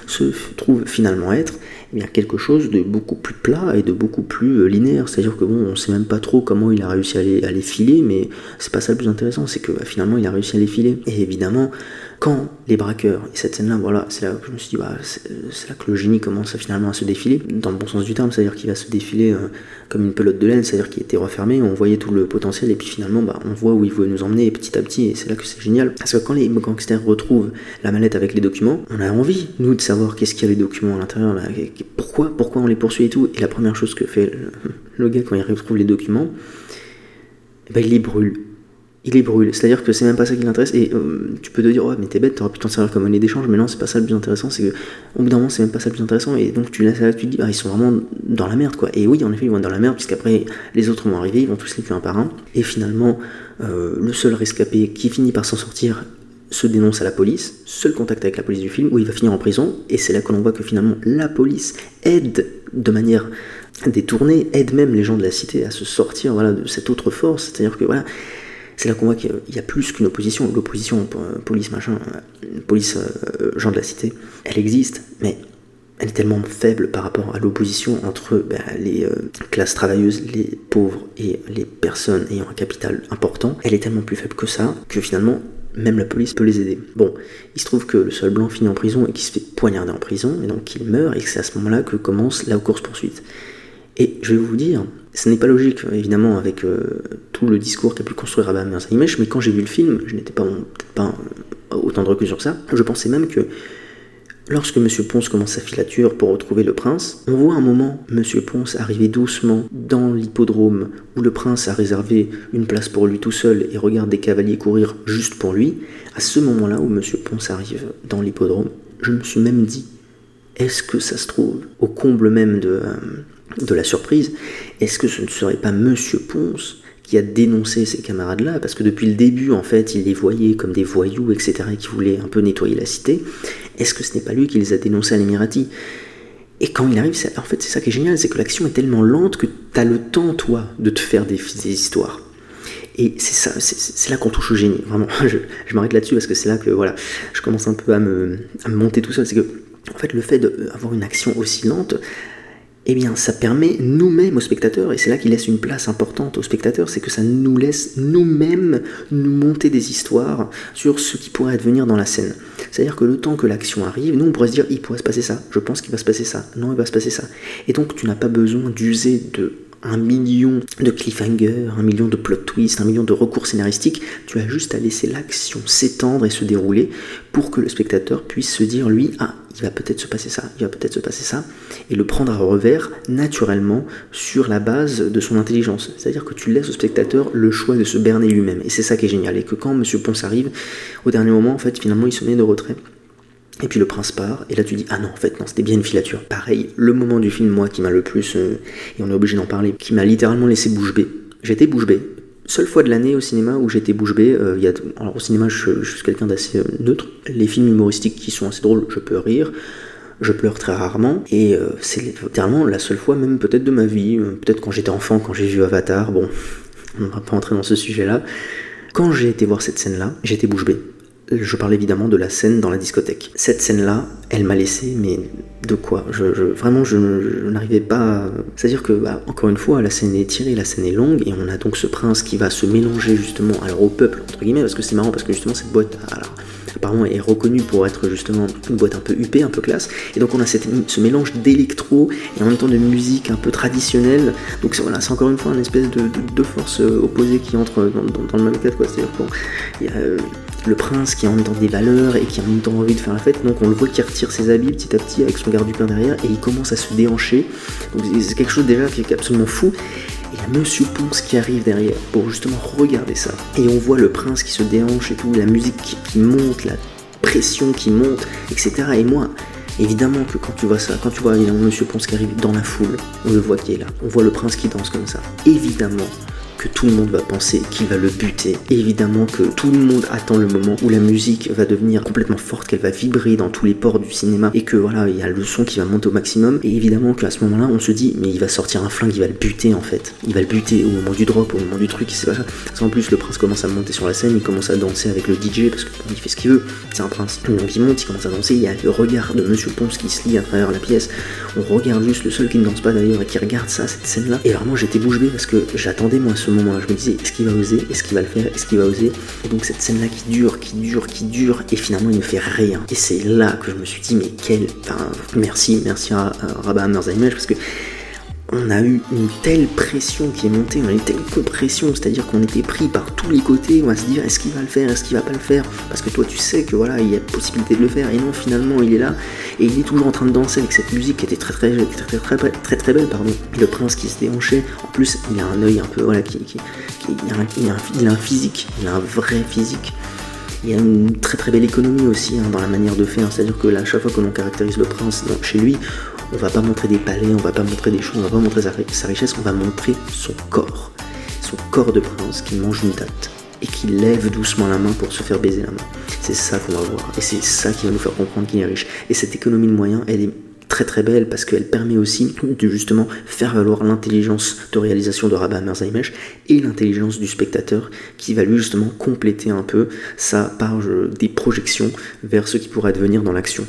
se trouve finalement être eh bien, quelque chose de beaucoup plus plat et de beaucoup plus euh, linéaire. C'est-à-dire que bon, on sait même pas trop comment il a réussi à les, à les filer, mais c'est pas ça le plus intéressant, c'est que bah, finalement il a réussi à les filer. Et évidemment, quand les braqueurs, et cette scène-là, voilà, c'est là que je me suis dit, bah, c'est là que le génie commence finalement à se défiler, dans le bon sens du terme, c'est-à-dire qu'il va se défiler euh, comme une pelote de laine, c'est-à-dire qu'il était refermé, on voyait tout le potentiel, et puis finalement, bah, on voit où il veut nous emmener petit à petit, et c'est là que c'est génial. Parce que quand les gangsters retrouvent la mallette avec les documents, on a envie, nous, de savoir qu'est-ce qu'il y a les documents à l'intérieur, pourquoi, pourquoi on les poursuit et tout. Et la première chose que fait le, gars quand il retrouve les documents, eh ben, il les brûle il les brûle. C'est-à-dire que c'est même pas ça qui l'intéresse. Et euh, tu peux te dire, ouais, mais t'es bête, t'aurais pu t'en servir comme monnaie d'échange, mais non, c'est pas ça le plus intéressant. C'est que, au bout d'un moment, c'est même pas ça le plus intéressant. Et donc, tu laisses là, tu te dis, ah, ils sont vraiment dans la merde, quoi. Et oui, en effet, ils vont être dans la merde, puisqu'après, les autres vont arriver, ils vont tous les tuer un par un. Et finalement, euh, le seul rescapé qui finit par s'en sortir se dénonce à la police, seul contact avec la police du film, où il va finir en prison. Et c'est là que l'on voit que finalement, la police aide de manière détournée, aide même les gens de la cité à se sortir voilà, de cette autre force. C'est-à-dire que, voilà c'est là qu'on voit qu'il y a plus qu'une opposition. L'opposition, euh, police, machin, euh, police, euh, gens de la cité, elle existe, mais elle est tellement faible par rapport à l'opposition entre ben, les classes travailleuses, les pauvres et les personnes ayant un capital important. Elle est tellement plus faible que ça que finalement même la police peut les aider. Bon, il se trouve que le seul blanc finit en prison et qu'il se fait poignarder en prison, et donc qu'il meurt, et que c'est à ce moment-là que commence la course-poursuite. Et je vais vous dire, ce n'est pas logique, évidemment, avec euh, tout le discours qu'a pu construire Rabbi Merzaimesh, mais quand j'ai vu le film, je n'étais pas, pas autant de recul sur ça, je pensais même que lorsque M. Ponce commence sa filature pour retrouver le prince, on voit un moment M. Ponce arriver doucement dans l'hippodrome où le prince a réservé une place pour lui tout seul et regarde des cavaliers courir juste pour lui. À ce moment-là où M. Ponce arrive dans l'hippodrome, je me suis même dit, est-ce que ça se trouve au comble même de... Euh, de la surprise, est-ce que ce ne serait pas Monsieur Ponce qui a dénoncé ces camarades-là, parce que depuis le début, en fait, il les voyait comme des voyous, etc., et qui voulaient un peu nettoyer la cité. Est-ce que ce n'est pas lui qui les a dénoncés à l'Emirati Et quand il arrive, en fait, c'est ça qui est génial, c'est que l'action est tellement lente que tu as le temps, toi, de te faire des, histoires. Et c'est ça, c'est là qu'on touche au génie. Vraiment, je, m'arrête là-dessus parce que c'est là que voilà, je commence un peu à me, à me monter tout seul. C'est que, en fait, le fait d'avoir une action aussi lente, eh bien ça permet nous-mêmes aux spectateurs, et c'est là qu'il laisse une place importante aux spectateurs, c'est que ça nous laisse nous-mêmes nous monter des histoires sur ce qui pourrait advenir dans la scène. C'est-à-dire que le temps que l'action arrive, nous on pourrait se dire il pourrait se passer ça, je pense qu'il va se passer ça, non il va se passer ça. Et donc tu n'as pas besoin d'user de un million de cliffhangers, un million de plot twists, un million de recours scénaristiques, tu as juste à laisser l'action s'étendre et se dérouler pour que le spectateur puisse se dire lui ah il va peut-être se passer ça, il va peut-être se passer ça, et le prendre à revers naturellement sur la base de son intelligence. C'est-à-dire que tu laisses au spectateur le choix de se berner lui-même. Et c'est ça qui est génial. Et que quand M. Ponce arrive, au dernier moment, en fait, finalement, il se met de retrait. Et puis le prince part, et là tu dis ah non en fait non c'était bien une filature. Pareil, le moment du film moi qui m'a le plus, euh, et on est obligé d'en parler, qui m'a littéralement laissé bouche bée. J'étais bouche bée. Seule fois de l'année au cinéma où j'étais bouche bée, euh, y a, alors au cinéma je, suis quelqu'un d'assez euh, neutre. Les films humoristiques qui sont assez drôles, je peux rire. Je pleure très rarement et c'est littéralement la seule fois même peut-être de ma vie, peut-être quand j'étais enfant, quand j'ai vu Avatar, bon, on ne va pas entrer dans ce sujet-là. Quand j'ai été voir cette scène-là, j'étais bouche bée je parle évidemment de la scène dans la discothèque. Cette scène-là, elle m'a laissé, mais de quoi? Vraiment, je, n'arrivais pas. C'est-à-dire que, bah, encore une fois, la scène est tirée, la scène est longue, et on a donc ce prince qui va se mélanger justement alors au peuple, entre guillemets, parce que c'est marrant, parce que justement, cette boîte, apparemment, est reconnue pour être justement une boîte un peu huppée, un peu classe, et donc on a cette, ce mélange d'électro et en même temps de musique un peu traditionnelle. Donc voilà, c'est encore une fois une espèce de, de, force euh, opposée qui entre dans, le même cadre, quoi. C'est-à-dire bon, y a. Le prince qui a en même des valeurs et qui a en même temps envie de faire la fête. Donc on le voit qui retire ses habits petit à petit avec son garde du pain derrière et il commence à se déhancher. Donc c'est quelque chose déjà qui est absolument fou. Et il y a Monsieur Ponce qui arrive derrière pour justement regarder ça. Et on voit le prince qui se déhanche et tout, la musique qui, monte, la pression qui monte, etc. Et moi, Évidemment que quand tu vois ça, quand tu vois évidemment Monsieur Ponce qui arrive dans la foule, on le voit qui est là, on voit le prince qui danse comme ça. Évidemment tout le monde va penser qu'il va le buter. évidemment que tout le monde attend le moment où la musique va devenir complètement forte, qu'elle va vibrer dans tous les ports du cinéma et que voilà, il y a le son qui va monter au maximum. Et évidemment qu'à ce moment-là, on se dit, mais il va sortir un flingue, il va le buter en fait. Il va le buter au moment du drop, au moment du truc, c'est pas ça. Qu'en plus, le prince commence à monter sur la scène, il commence à danser avec le DJ parce qu'il fait ce qu'il veut. C'est un prince. Donc il monte, il commence à danser. Il y a le regard de Monsieur Ponce qui se lit à travers la pièce. On regarde juste le seul qui ne danse pas d'ailleurs et qui regarde ça, cette scène-là. Et vraiment, j'étais bouche bée parce que j'attendais moi ce moment-là. Je me disais, qu'il va oser? Est-ce qu'il va le faire? Est-ce qu'il va oser? Et donc cette scène-là qui dure, qui dure, qui dure, et finalement il ne fait rien. Et c'est là que je me suis dit, mais quel... Enfin, merci, merci à, à Rabat parce que on a eu une telle pression qui est montée, on a eu telle compression, c'est-à-dire qu'on était pris par tous les côtés, on va se dire est-ce qu'il va le faire, est-ce qu'il va pas le faire, parce que toi tu sais que voilà, il y a possibilité de le faire, et non finalement il est là, et il est toujours en train de danser avec cette musique qui était très très très très très très, très, belle, pardon. Le prince qui se déhanchait, en plus il a un œil un peu, voilà, qui, il, a un, physique, il a un vrai physique. Il y a une très très belle économie aussi hein, dans la manière de faire, c'est-à-dire que là, à chaque fois que l'on caractérise le prince chez lui, on va pas montrer des palais, on va pas montrer des choses, on va pas montrer sa, richesse, on va montrer son corps. Son corps de prince qui mange une tête et qui lève doucement la main pour se faire baiser la main. C'est ça qu'on va voir. Et c'est ça qui va nous faire comprendre qu'il est riche. Et cette économie de moyens, elle est très très belle parce qu'elle permet aussi de justement faire valoir l'intelligence de réalisation de Rabat Merzaimesh et l'intelligence du spectateur qui va lui justement compléter un peu sa part des projections vers ce qui pourrait advenir dans l'action,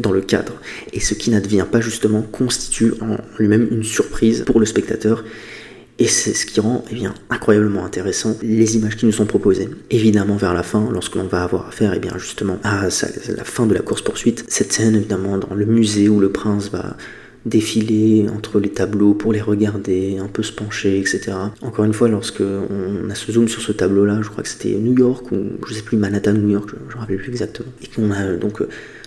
dans le cadre. Et ce qui n'advient pas justement constitue en lui-même une surprise pour le spectateur et c'est ce qui rend eh bien, incroyablement intéressant les images qui nous sont proposées. Évidemment, vers la fin, lorsque l'on va avoir affaire eh bien, justement à la fin de la course-poursuite, cette scène évidemment dans le musée où le prince va défiler entre les tableaux pour les regarder, un peu se pencher, etc. Encore une fois, lorsque on a ce zoom sur ce tableau-là, je crois que c'était New York ou je sais plus Manhattan, New York, je, ne me rappelle plus exactement, et qu'on a donc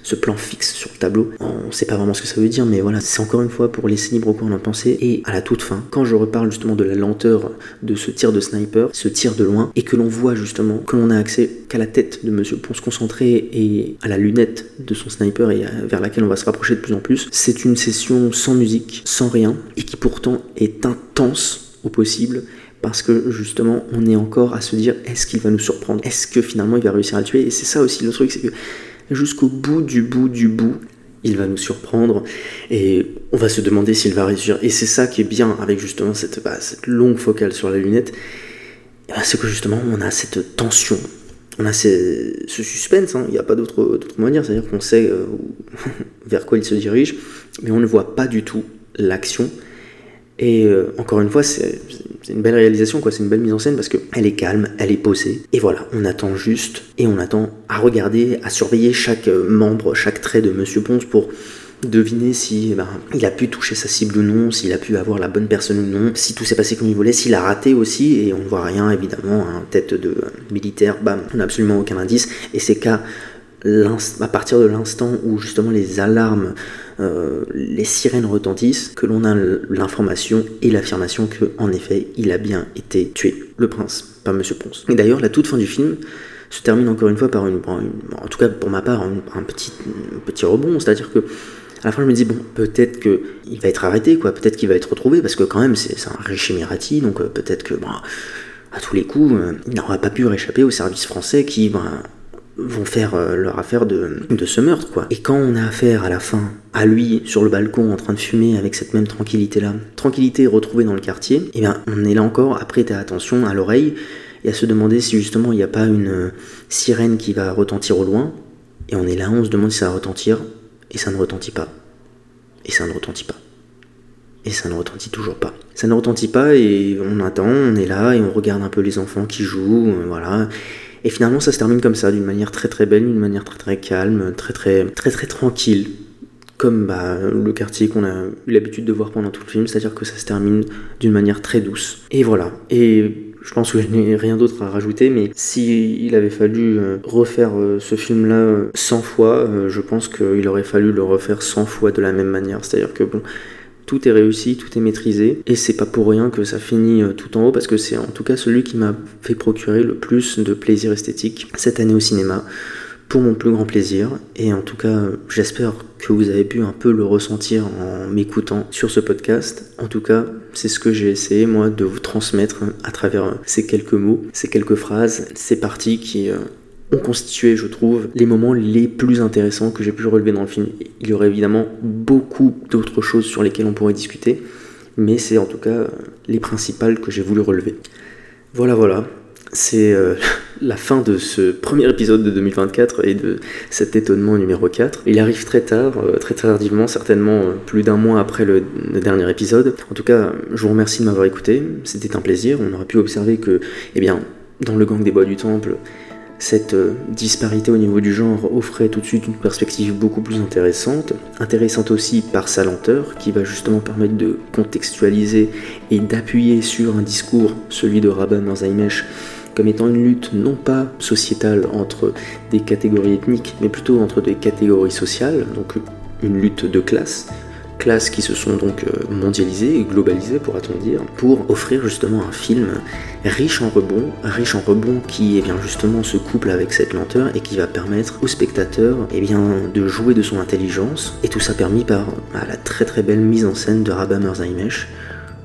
ce plan fixe sur le tableau. On sait pas vraiment ce que ça veut dire, mais voilà, c'est encore une fois pour laisser libre cours en penser. Et à la toute fin, quand je reparle justement de la lenteur de ce tir de sniper, ce tir de loin, et que l'on voit justement que l'on a accès qu'à la tête de Monsieur Ponce concentré et à la lunette de son sniper et vers laquelle on va se rapprocher de plus en plus, c'est une session sans musique, sans rien, et qui pourtant est intense au possible parce que justement on est encore à se dire est-ce qu'il va nous surprendre? Est-ce que finalement il va réussir à le tuer? Et c'est ça aussi le truc, c'est que jusqu'au bout du bout du bout, il va nous surprendre et on va se demander s'il va réussir. Et c'est ça qui est bien avec justement cette, bah, longue focale sur la lunette, bah, c'est que justement on a cette tension, on a ce, suspense, hein. il n'y a pas d'autre moyen de dire, c'est-à-dire qu'on sait euh, vers quoi il se dirige, mais on ne voit pas du tout l'action. Et euh, encore une fois, c'est une belle réalisation. C'est une belle mise en scène parce qu'elle est calme, elle est posée. Et voilà, on attend juste et on attend à regarder, à surveiller chaque euh, membre, chaque trait de Monsieur Ponce pour deviner si eh ben, il a pu toucher sa cible ou non, s'il a pu avoir la bonne personne ou non, si tout s'est passé comme il voulait, s'il a raté aussi, et on ne voit rien évidemment, un tête de militaire, bam, on n'a absolument aucun indice, et c'est qu'à partir de l'instant où justement les alarmes, euh, les sirènes retentissent, que l'on a l'information et l'affirmation que en effet il a bien été tué, le prince, pas Monsieur Ponce. Et d'ailleurs la toute fin du film se termine encore une fois par une, en tout cas pour ma part, un, petit, rebond, c'est-à-dire que à la fin je me dis bon peut-être que il va être arrêté quoi, peut-être qu'il va être retrouvé parce que quand même c'est un riche émirati donc euh, peut-être que bon, à tous les coups euh, il n'aura pas pu réchapper au service français qui ben, vont faire euh, leur affaire de, de, ce meurtre, quoi. Et quand on a affaire à la fin à lui sur le balcon en train de fumer avec cette même tranquillité-là, tranquillité retrouvée dans le quartier, et eh bien on est là encore à prêter attention à l'oreille et à se demander si justement il n'y a pas une euh, sirène qui va retentir au loin, et on est là, on se demande si ça va retentir, et ça ne retentit pas. Et ça ne retentit pas. Et ça ne retentit toujours pas. Ça ne retentit pas et on attend, on est là et on regarde un peu les enfants qui jouent, euh, voilà. Et finalement, ça se termine comme ça, d'une manière très très belle, d'une manière très très calme, très très très très tranquille, comme bah, le quartier qu'on a eu l'habitude de voir pendant tout le film, c'est-à-dire que ça se termine d'une manière très douce. Et voilà. Et je pense que je n'ai rien d'autre à rajouter, mais s'il avait fallu euh, refaire euh, ce film-là 100 fois, euh, je pense qu'il aurait fallu le refaire 100 fois de la même manière. C'est-à-dire que bon, tout est réussi, tout est maîtrisé, et c'est pas pour rien que ça finit euh, tout en haut, parce que c'est en tout cas celui qui m'a fait procurer le plus de plaisir esthétique cette année au cinéma, pour mon plus grand plaisir. Et en tout cas, j'espère que vous avez pu un peu le ressentir en m'écoutant sur ce podcast. En tout cas, c'est ce que j'ai essayé moi de vous transmettre à travers ces quelques mots, ces quelques phrases, ces parties qui euh, ont constitué, je trouve, les moments les plus intéressants que j'ai pu relever dans le film. Il y aurait évidemment beaucoup d'autres choses sur lesquelles on pourrait discuter, mais c'est en tout cas les principales que j'ai voulu relever. Voilà, voilà, c'est euh, la fin de ce premier épisode de 2024 et de cet étonnement numéro 4. Il arrive très tard, euh, très tardivement, certainement euh, plus d'un mois après le, dernier épisode. En tout cas, je vous remercie de m'avoir écouté, c'était un plaisir. On aurait pu observer que, eh bien, dans le gang des bois du temple, cette disparité au niveau du genre offrait tout de suite une perspective beaucoup plus intéressante, intéressante aussi par sa lenteur, qui va justement permettre de contextualiser et d'appuyer sur un discours, celui de Rabban Merzaimesh, comme étant une lutte non pas sociétale entre des catégories ethniques, mais plutôt entre des catégories sociales, donc une lutte de classe, classes qui se sont donc euh, mondialisées et globalisées, pourra-t-on dire, pour offrir justement un film riche en rebonds, riche en rebonds qui eh bien, justement se couple avec cette lenteur et qui va permettre au spectateur eh bien, de jouer de son intelligence, et tout ça permis par bah, la très très belle mise en scène de Rabba Merzaimesh,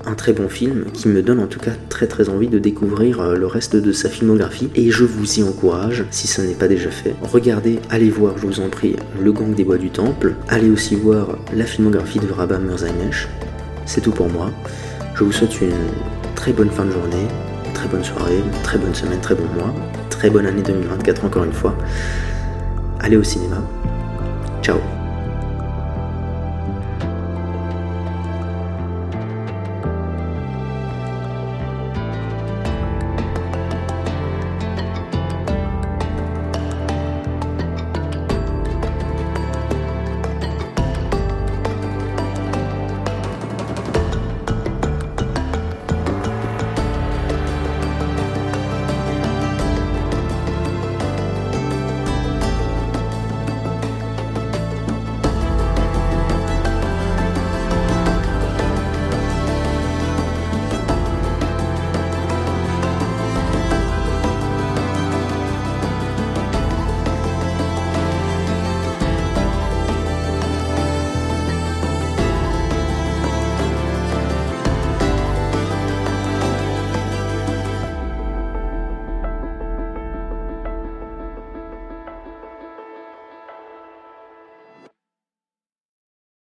un très bon film qui me donne en tout cas très très envie de découvrir euh, le reste de sa filmographie et je vous y encourage si ce n'est pas déjà fait. Regardez, allez voir, je vous en prie, Le Gang des Bois du Temple. Allez aussi voir la filmographie de Rabba Merzaimesh. C'est tout pour moi. Je vous souhaite une très bonne fin de journée, très bonne soirée, très bonne semaine, très bon mois, très bonne année 2024 encore une fois. Allez au cinéma. Ciao